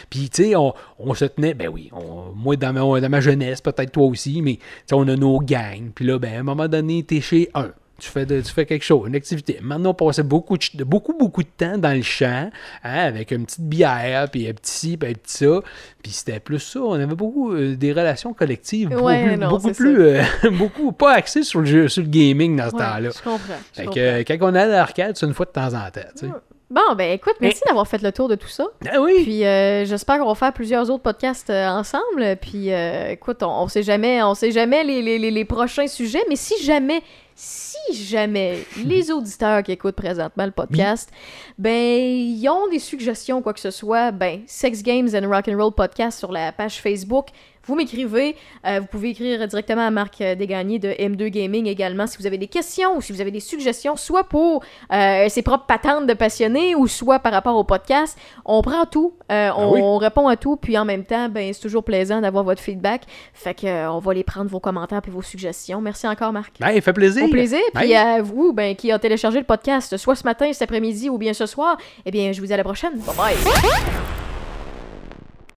Puis tu sais, on, on se tenait, ben oui, on- moi dans ma, dans ma jeunesse, peut-être toi aussi, mais tu on a nos gangs. Puis là, ben à un moment donné, t'es chez un. Tu fais, de- tu fais quelque chose, une activité. Maintenant, on passait beaucoup, de, beaucoup, beaucoup de temps dans le champ, hein, avec une petite bière, puis un petit ci, puis un petit ça. Puis c'était plus ça. On avait beaucoup euh, des relations collectives, beaucoup Ouais, non, beaucoup, c'est plus euh, (laughs) beaucoup pas axées sur le, jeu, sur le gaming dans ce Ouais, temps-là. je comprends. Fait que euh, quand on allait à l'arcade, c'est une fois de temps en temps. tu sais. Bon, ben écoute, merci d'avoir fait le tour de tout ça. Ah oui! Puis euh, j'espère qu'on va faire plusieurs autres podcasts euh, ensemble. Puis euh, écoute, on, on sait jamais, on sait jamais les, les- les- les prochains sujets, mais si jamais, si jamais (laughs) les auditeurs qui écoutent présentement le podcast, ben ils ont des suggestions quoi que ce soit, ben Sex Games and Rock and Roll podcast sur la page Facebook. Vous m'écrivez, euh, vous pouvez écrire directement à Marc euh, Desgagnés de M2 Gaming également si vous avez des questions ou si vous avez des suggestions, soit pour euh, ses propres patentes de passionnés ou soit par rapport au podcast. On prend tout, euh, on, Ah oui. on répond à tout, puis en même temps, ben c'est toujours plaisant d'avoir votre feedback. Fait que on va les prendre vos commentaires puis vos suggestions. Merci encore Marc. Ben, fait plaisir. Au plaisir. Puis à vous, ben, qui a téléchargé le podcast, soit ce matin, cet après-midi ou bien ce soir, eh bien, je vous dis à la prochaine. Bye bye.